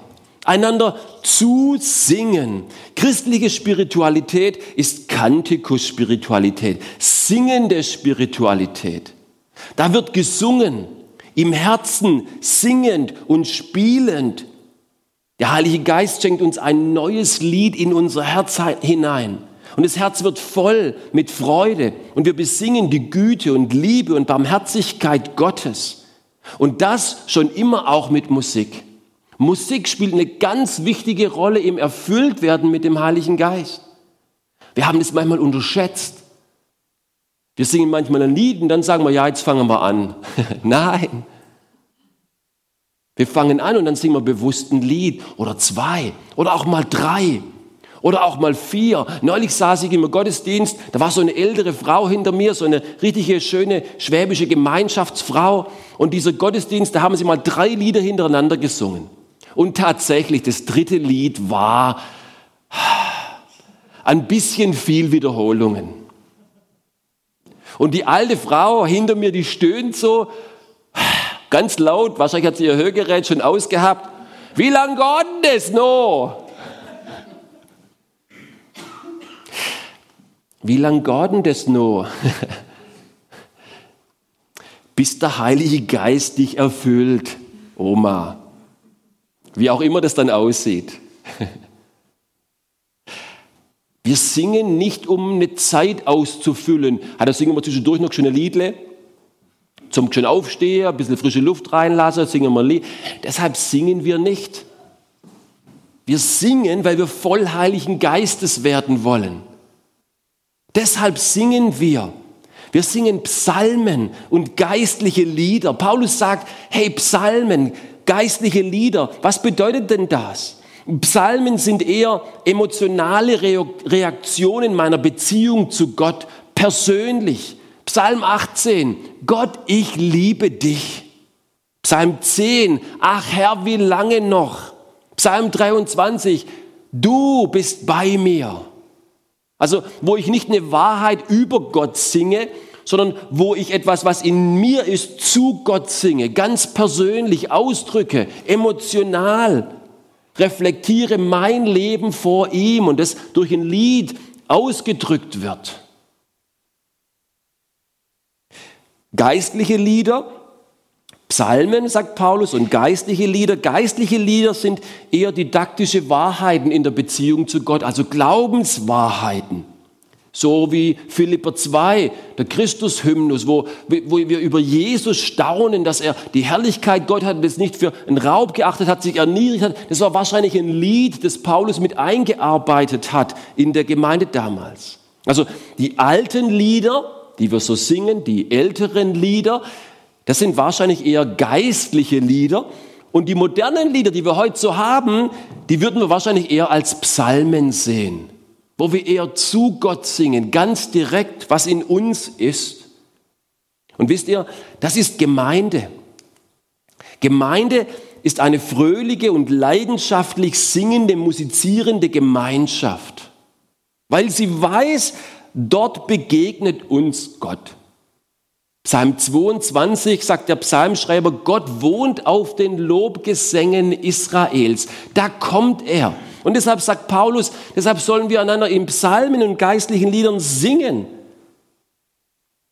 Einander zusingen. Christliche Spiritualität ist Kantikus-Spiritualität, singende Spiritualität. Da wird gesungen, im Herzen singend und spielend. Der Heilige Geist schenkt uns ein neues Lied in unser Herz hinein. Und das Herz wird voll mit Freude und wir besingen die Güte und Liebe und Barmherzigkeit Gottes. Und das schon immer auch mit Musik. Musik spielt eine ganz wichtige Rolle im Erfülltwerden mit dem Heiligen Geist. Wir haben das manchmal unterschätzt. Wir singen manchmal ein Lied und dann sagen wir, ja, jetzt fangen wir an. Nein. Wir fangen an und dann singen wir bewusst ein Lied oder zwei oder auch mal drei. Oder auch mal vier. Neulich saß ich im Gottesdienst, da war so eine ältere Frau hinter mir, so eine richtige, schöne schwäbische Gemeinschaftsfrau. Und dieser Gottesdienst, da haben sie mal drei Lieder hintereinander gesungen. Und tatsächlich, das dritte Lied war ein bisschen viel Wiederholungen. Und die alte Frau hinter mir, die stöhnt so ganz laut, wahrscheinlich hat sie ihr Hörgerät schon ausgehabt. Wie lang geht das noch? Wie lange geht denn das noch? Bis der Heilige Geist dich erfüllt, Oma. Wie auch immer das dann aussieht. Wir singen nicht, um eine Zeit auszufüllen. Da singen wir zwischendurch noch schöne Liedle. Zum schön aufstehen, ein bisschen frische Luft reinlassen, singen wir Lied. Deshalb singen wir nicht. Wir singen, weil wir voll Heiligen Geistes werden wollen. Deshalb singen wir. Wir singen Psalmen und geistliche Lieder. Paulus sagt, hey, Psalmen, geistliche Lieder, was bedeutet denn das? Psalmen sind eher emotionale Reaktionen meiner Beziehung zu Gott persönlich. Psalm 18, Gott, ich liebe dich. Psalm 10, ach Herr, wie lange noch? Psalm 23, du bist bei mir. Also wo ich nicht eine Wahrheit über Gott singe, sondern wo ich etwas, was in mir ist, zu Gott singe, ganz persönlich ausdrücke, emotional, reflektiere mein Leben vor ihm und das durch ein Lied ausgedrückt wird. Geistliche Lieder, Psalmen, sagt Paulus, und geistliche Lieder. Geistliche Lieder sind eher didaktische Wahrheiten in der Beziehung zu Gott, also Glaubenswahrheiten. So wie Philipper 2, der Christushymnus, wo, wo wir über Jesus staunen, dass er die Herrlichkeit Gott hat, das nicht für einen Raub geachtet hat, sich erniedrigt hat. Das war wahrscheinlich ein Lied, das Paulus mit eingearbeitet hat in der Gemeinde damals. Also die alten Lieder, die wir so singen, die älteren Lieder, das sind wahrscheinlich eher geistliche Lieder. Und die modernen Lieder, die wir heute so haben, die würden wir wahrscheinlich eher als Psalmen sehen, wo wir eher zu Gott singen, ganz direkt, was in uns ist. Und wisst ihr, das ist Gemeinde. Gemeinde ist eine fröhliche und leidenschaftlich singende, musizierende Gemeinschaft, weil sie weiß, dort begegnet uns Gott. Psalm 22 sagt der Psalmschreiber, Gott wohnt auf den Lobgesängen Israels. Da kommt er. Und deshalb sagt Paulus, deshalb sollen wir einander in Psalmen und geistlichen Liedern singen.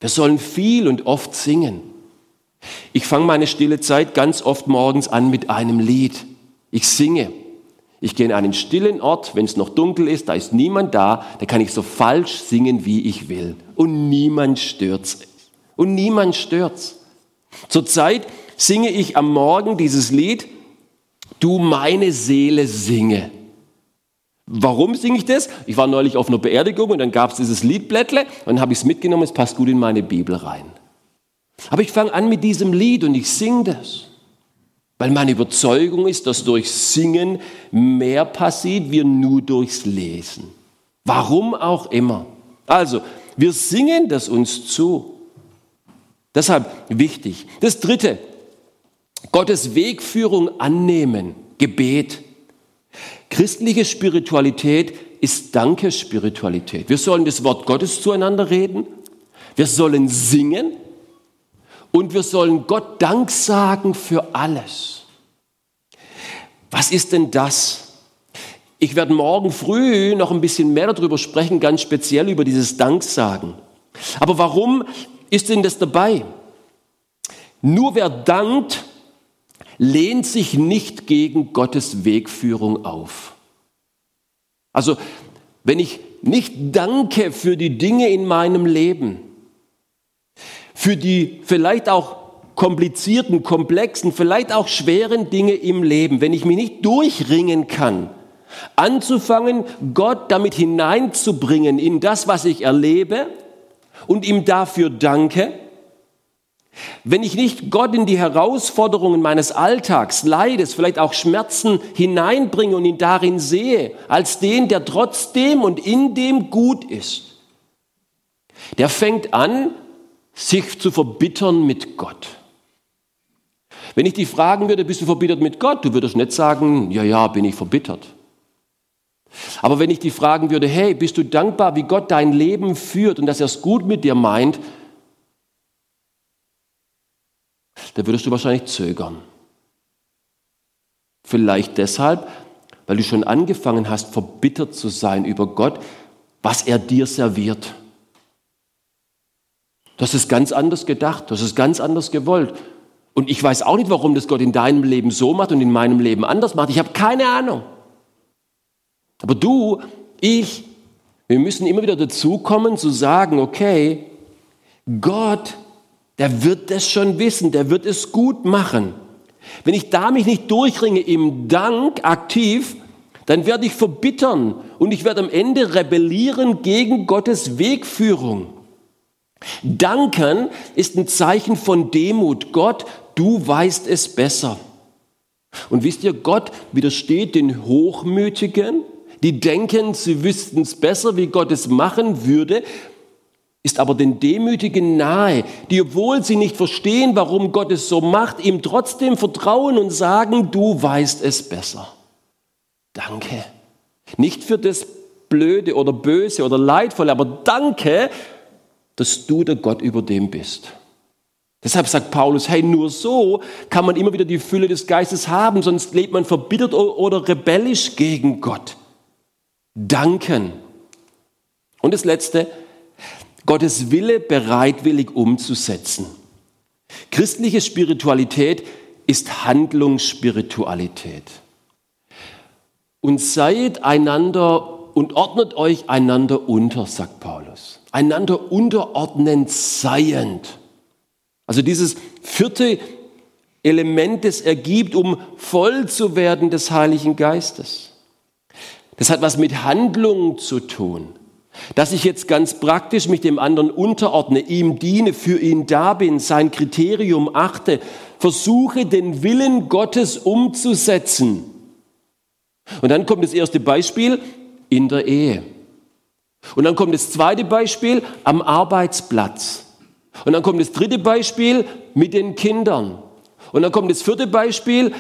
Wir sollen viel und oft singen. Ich fange meine stille Zeit ganz oft morgens an mit einem Lied. Ich singe. Ich gehe in einen stillen Ort, wenn es noch dunkel ist, da ist niemand da, da kann ich so falsch singen, wie ich will. Und niemand stört's. Und niemand stört's. Zurzeit singe ich am Morgen dieses Lied, Du meine Seele singe. Warum singe ich das? Ich war neulich auf einer Beerdigung und dann gab es dieses Liedblättle und dann habe ich es mitgenommen, es passt gut in meine Bibel rein. Aber ich fange an mit diesem Lied und ich singe das. Weil meine Überzeugung ist, dass durch Singen mehr passiert, wie nur durchs Lesen. Warum auch immer. Also, wir singen das uns zu. Deshalb wichtig. Das dritte, Gottes Wegführung annehmen, Gebet. Christliche Spiritualität ist Dankespiritualität. Wir sollen das Wort Gottes zueinander reden. Wir sollen singen und wir sollen Gott Dank sagen für alles. Was ist denn das? Ich werde morgen früh noch ein bisschen mehr darüber sprechen, ganz speziell über dieses Danksagen. Aber warum ist denn das dabei? Nur wer dankt, lehnt sich nicht gegen Gottes Wegführung auf. Also, wenn ich nicht danke für die Dinge in meinem Leben, für die vielleicht auch komplizierten, komplexen, vielleicht auch schweren Dinge im Leben, wenn ich mich nicht durchringen kann, anzufangen, Gott damit hineinzubringen in das, was ich erlebe und ihm dafür danke, wenn ich nicht Gott in die Herausforderungen meines Alltags, Leides, vielleicht auch Schmerzen hineinbringe und ihn darin sehe, als den, der trotzdem und in dem gut ist, der fängt an, sich zu verbittern mit Gott. Wenn ich dich fragen würde, bist du verbittert mit Gott, du würdest nicht sagen, ja, ja, bin ich verbittert. Aber wenn ich dich fragen würde, hey, bist du dankbar, wie Gott dein Leben führt und dass er es gut mit dir meint, dann würdest du wahrscheinlich zögern. Vielleicht deshalb, weil du schon angefangen hast, verbittert zu sein über Gott, was er dir serviert. Das ist ganz anders gedacht, das ist ganz anders gewollt. Und ich weiß auch nicht, warum das Gott in deinem Leben so macht und in meinem Leben anders macht. Ich habe keine Ahnung. Aber du, ich, wir müssen immer wieder dazu kommen zu sagen, okay, Gott, der wird das schon wissen, der wird es gut machen. Wenn ich da mich nicht durchringe im Dank aktiv, dann werde ich verbittern und ich werde am Ende rebellieren gegen Gottes Wegführung. Danken ist ein Zeichen von Demut. Gott, du weißt es besser. Und wisst ihr, Gott widersteht den Hochmütigen, die denken, sie wüssten es besser, wie Gott es machen würde, ist aber den Demütigen nahe, die, obwohl sie nicht verstehen, warum Gott es so macht, ihm trotzdem vertrauen und sagen, du weißt es besser. Danke. Nicht für das Blöde oder Böse oder Leidvolle, aber danke, dass du der Gott über dem bist. Deshalb sagt Paulus, hey, nur so kann man immer wieder die Fülle des Geistes haben, sonst lebt man verbittert oder rebellisch gegen Gott. Danken. Und das Letzte, Gottes Wille bereitwillig umzusetzen. Christliche Spiritualität ist Handlungsspiritualität. Und seid einander und ordnet euch einander unter, sagt Paulus einander unterordnend seiend. Also dieses vierte Element, das er gibt, um voll zu werden des Heiligen Geistes. Das hat was mit Handlungen zu tun. Dass ich jetzt ganz praktisch mich dem anderen unterordne, ihm diene, für ihn da bin, sein Kriterium achte, versuche den Willen Gottes umzusetzen. Und dann kommt das erste Beispiel in der Ehe. Und dann kommt das zweite Beispiel am Arbeitsplatz. Und dann kommt das dritte Beispiel mit den Kindern. Und dann kommt das vierte Beispiel,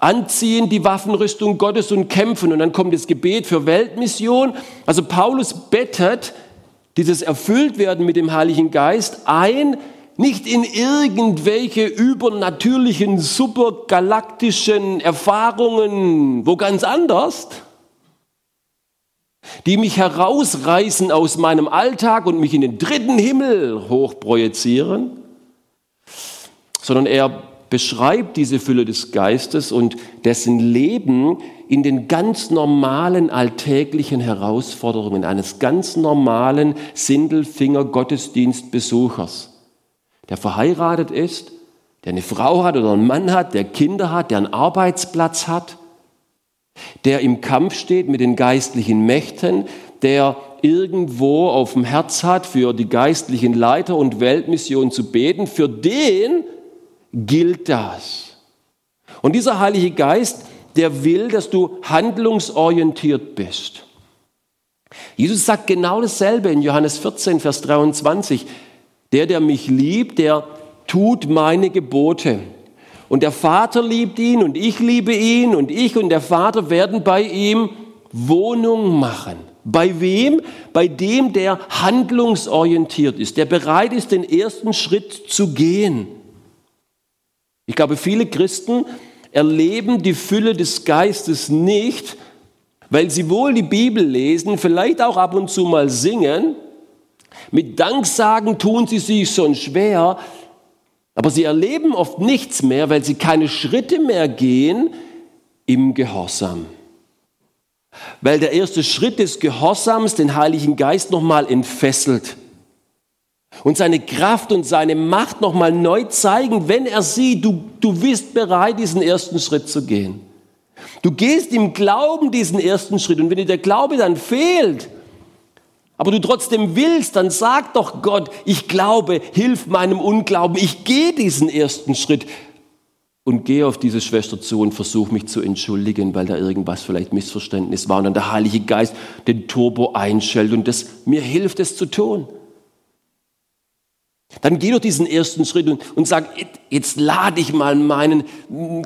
anziehen die Waffenrüstung Gottes und kämpfen. Und dann kommt das Gebet für Weltmission. Also Paulus bettet dieses Erfülltwerden mit dem Heiligen Geist ein, nicht in irgendwelche übernatürlichen, supergalaktischen Erfahrungen, wo ganz anders, die mich herausreißen aus meinem Alltag und mich in den dritten Himmel hochprojizieren, sondern er beschreibt diese Fülle des Geistes und dessen Leben in den ganz normalen alltäglichen Herausforderungen eines ganz normalen Sindelfinger-Gottesdienstbesuchers, der verheiratet ist, der eine Frau hat oder einen Mann hat, der Kinder hat, der einen Arbeitsplatz hat, der im Kampf steht mit den geistlichen Mächten, der irgendwo auf dem Herz hat, für die geistlichen Leiter und Weltmission zu beten, für den gilt das. Und dieser Heilige Geist, der will, dass du handlungsorientiert bist. Jesus sagt genau dasselbe in Johannes 14, Vers 23. Der, der mich liebt, der tut meine Gebote. Und der Vater liebt ihn und ich liebe ihn und ich und der Vater werden bei ihm Wohnung machen. Bei wem? Bei dem, der handlungsorientiert ist, der bereit ist, den ersten Schritt zu gehen. Ich glaube, viele Christen erleben die Fülle des Geistes nicht, weil sie wohl die Bibel lesen, vielleicht auch ab und zu mal singen. Mit Danksagen tun sie sich schon schwer, aber sie erleben oft nichts mehr, weil sie keine Schritte mehr gehen im Gehorsam. Weil der erste Schritt des Gehorsams den Heiligen Geist nochmal entfesselt und seine Kraft und seine Macht nochmal neu zeigen, wenn er sieht, du, du bist bereit, diesen ersten Schritt zu gehen. Du gehst im Glauben diesen ersten Schritt und wenn dir der Glaube dann fehlt, aber du trotzdem willst, dann sag doch Gott, ich glaube, hilf meinem Unglauben, ich gehe diesen ersten Schritt und gehe auf diese Schwester zu und versuche mich zu entschuldigen, weil da irgendwas vielleicht Missverständnis war und dann der Heilige Geist den Turbo einschaltet und das mir hilft, es zu tun. Dann geh doch diesen ersten Schritt und, und sag, jetzt lade ich mal meinen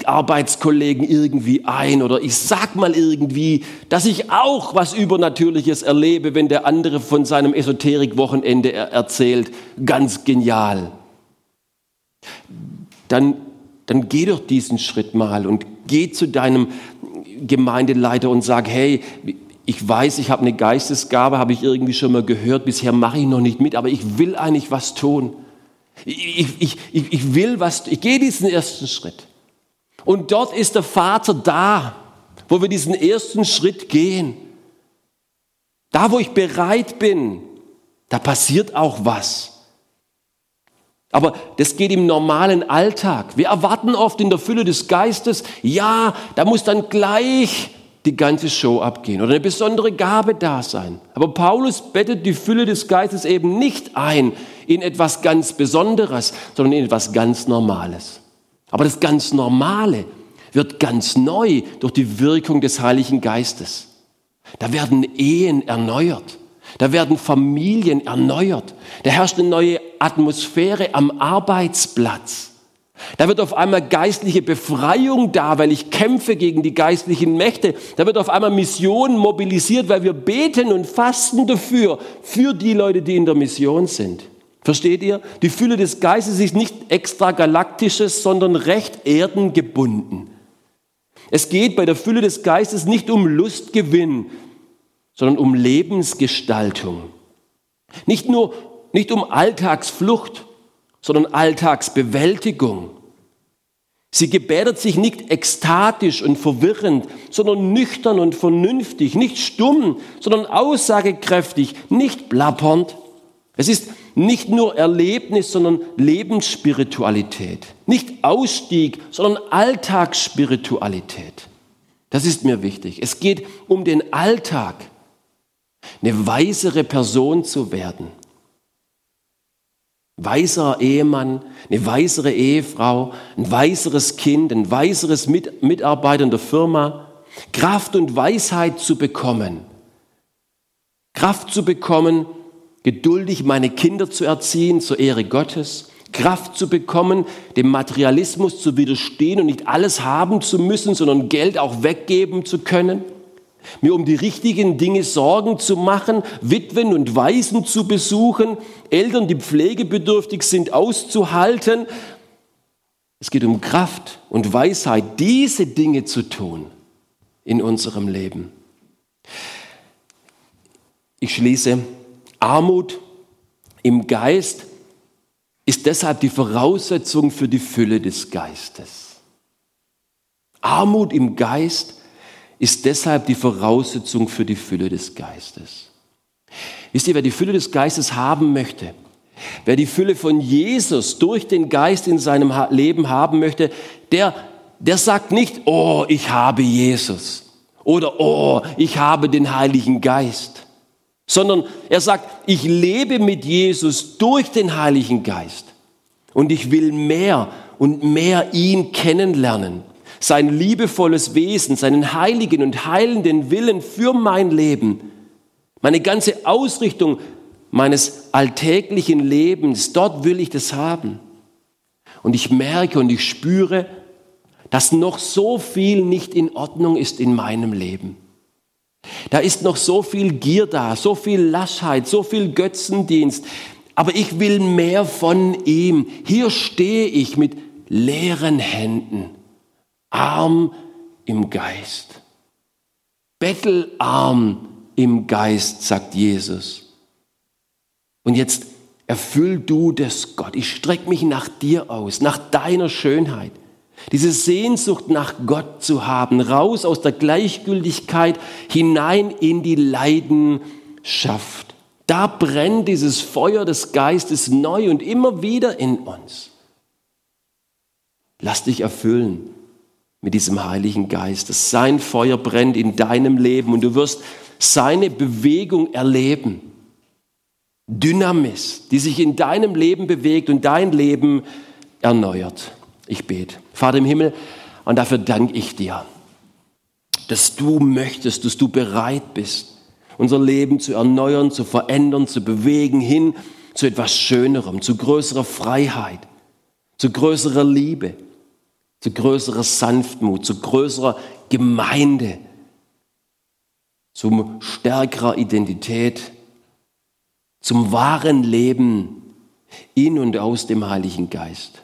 Arbeitskollegen irgendwie ein oder ich sag mal irgendwie, dass ich auch was Übernatürliches erlebe, wenn der andere von seinem Esoterik-Wochenende erzählt. Ganz genial. Dann, dann geh doch diesen Schritt mal und geh zu deinem Gemeindeleiter und sag, hey, ich weiß, ich habe eine Geistesgabe, habe ich irgendwie schon mal gehört, bisher mache ich noch nicht mit, aber ich will eigentlich was tun. Ich, ich, ich, ich will was, ich gehe diesen ersten Schritt. Und dort ist der Vater da, wo wir diesen ersten Schritt gehen. Da, wo ich bereit bin, da passiert auch was. Aber das geht im normalen Alltag. Wir erwarten oft in der Fülle des Geistes, ja, da muss dann gleich die ganze Show abgehen oder eine besondere Gabe da sein. Aber Paulus bettet die Fülle des Geistes eben nicht ein in etwas ganz Besonderes, sondern in etwas ganz Normales. Aber das ganz Normale wird ganz neu durch die Wirkung des Heiligen Geistes. Da werden Ehen erneuert. Da werden Familien erneuert. Da herrscht eine neue Atmosphäre am Arbeitsplatz. Da wird auf einmal geistliche Befreiung da, weil ich kämpfe gegen die geistlichen Mächte. Da wird auf einmal Mission mobilisiert, weil wir beten und fasten dafür, für die Leute, die in der Mission sind. Versteht ihr? Die Fülle des Geistes ist nicht extragalaktisches, sondern recht erdengebunden. Es geht bei der Fülle des Geistes nicht um Lustgewinn, sondern um Lebensgestaltung. Nicht nur, nicht um Alltagsflucht, sondern Alltagsbewältigung. Sie gebärdet sich nicht ekstatisch und verwirrend, sondern nüchtern und vernünftig, nicht stumm, sondern aussagekräftig, nicht plappernd. Es ist nicht nur Erlebnis, sondern Lebensspiritualität. Nicht Ausstieg, sondern Alltagsspiritualität. Das ist mir wichtig. Es geht um den Alltag, eine weisere Person zu werden weiserer Ehemann, eine weisere Ehefrau, ein weiseres Kind, ein weiseres Mitarbeiter in der Firma, Kraft und Weisheit zu bekommen. Kraft zu bekommen, geduldig meine Kinder zu erziehen zur Ehre Gottes, Kraft zu bekommen, dem Materialismus zu widerstehen und nicht alles haben zu müssen, sondern Geld auch weggeben zu können. Mir um die richtigen Dinge Sorgen zu machen, Witwen und Waisen zu besuchen, Eltern, die pflegebedürftig sind, auszuhalten. Es geht um Kraft und Weisheit, diese Dinge zu tun in unserem Leben. Ich schließe, Armut im Geist ist deshalb die Voraussetzung für die Fülle des Geistes. Armut im Geist ist deshalb die Voraussetzung für die Fülle des Geistes. Wisst ihr, wer die Fülle des Geistes haben möchte, wer die Fülle von Jesus durch den Geist in seinem Leben haben möchte, der, der sagt nicht, oh, ich habe Jesus oder oh, ich habe den Heiligen Geist, sondern er sagt, ich lebe mit Jesus durch den Heiligen Geist und ich will mehr und mehr ihn kennenlernen sein liebevolles Wesen, seinen heiligen und heilenden Willen für mein Leben, meine ganze Ausrichtung meines alltäglichen Lebens, dort will ich das haben. Und ich merke und ich spüre, dass noch so viel nicht in Ordnung ist in meinem Leben. Da ist noch so viel Gier da, so viel Laschheit, so viel Götzendienst. Aber ich will mehr von ihm. Hier stehe ich mit leeren Händen arm im Geist. Bettelarm im Geist, sagt Jesus. Und jetzt erfüll du das, Gott. Ich strecke mich nach dir aus, nach deiner Schönheit. Diese Sehnsucht nach Gott zu haben, raus aus der Gleichgültigkeit hinein in die Leidenschaft. Da brennt dieses Feuer des Geistes neu und immer wieder in uns. Lass dich erfüllen mit diesem Heiligen Geist, dass sein Feuer brennt in deinem Leben und du wirst seine Bewegung erleben. Dynamis, die sich in deinem Leben bewegt und dein Leben erneuert. Ich bete. Vater im Himmel, und dafür danke ich dir, dass du möchtest, dass du bereit bist, unser Leben zu erneuern, zu verändern, zu bewegen hin zu etwas Schönerem, zu größerer Freiheit, zu größerer Liebe zu größerer Sanftmut, zu größerer Gemeinde, zum stärkerer Identität, zum wahren Leben in und aus dem Heiligen Geist.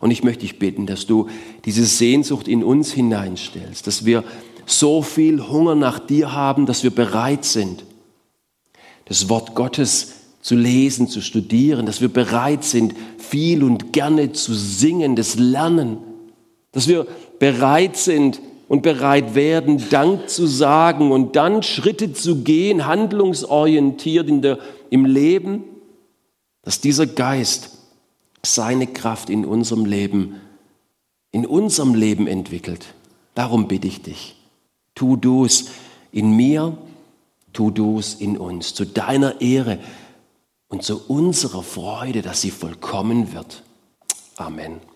Und ich möchte dich bitten, dass du diese Sehnsucht in uns hineinstellst, dass wir so viel Hunger nach dir haben, dass wir bereit sind, das Wort Gottes zu lesen, zu studieren, dass wir bereit sind, viel und gerne zu singen, das Lernen, dass wir bereit sind und bereit werden, Dank zu sagen und dann Schritte zu gehen, handlungsorientiert in der, im Leben, dass dieser Geist seine Kraft in unserem Leben, in unserem Leben entwickelt. Darum bitte ich dich. Tu du es in mir, tu du es in uns, zu deiner Ehre und zu unserer Freude, dass sie vollkommen wird. Amen.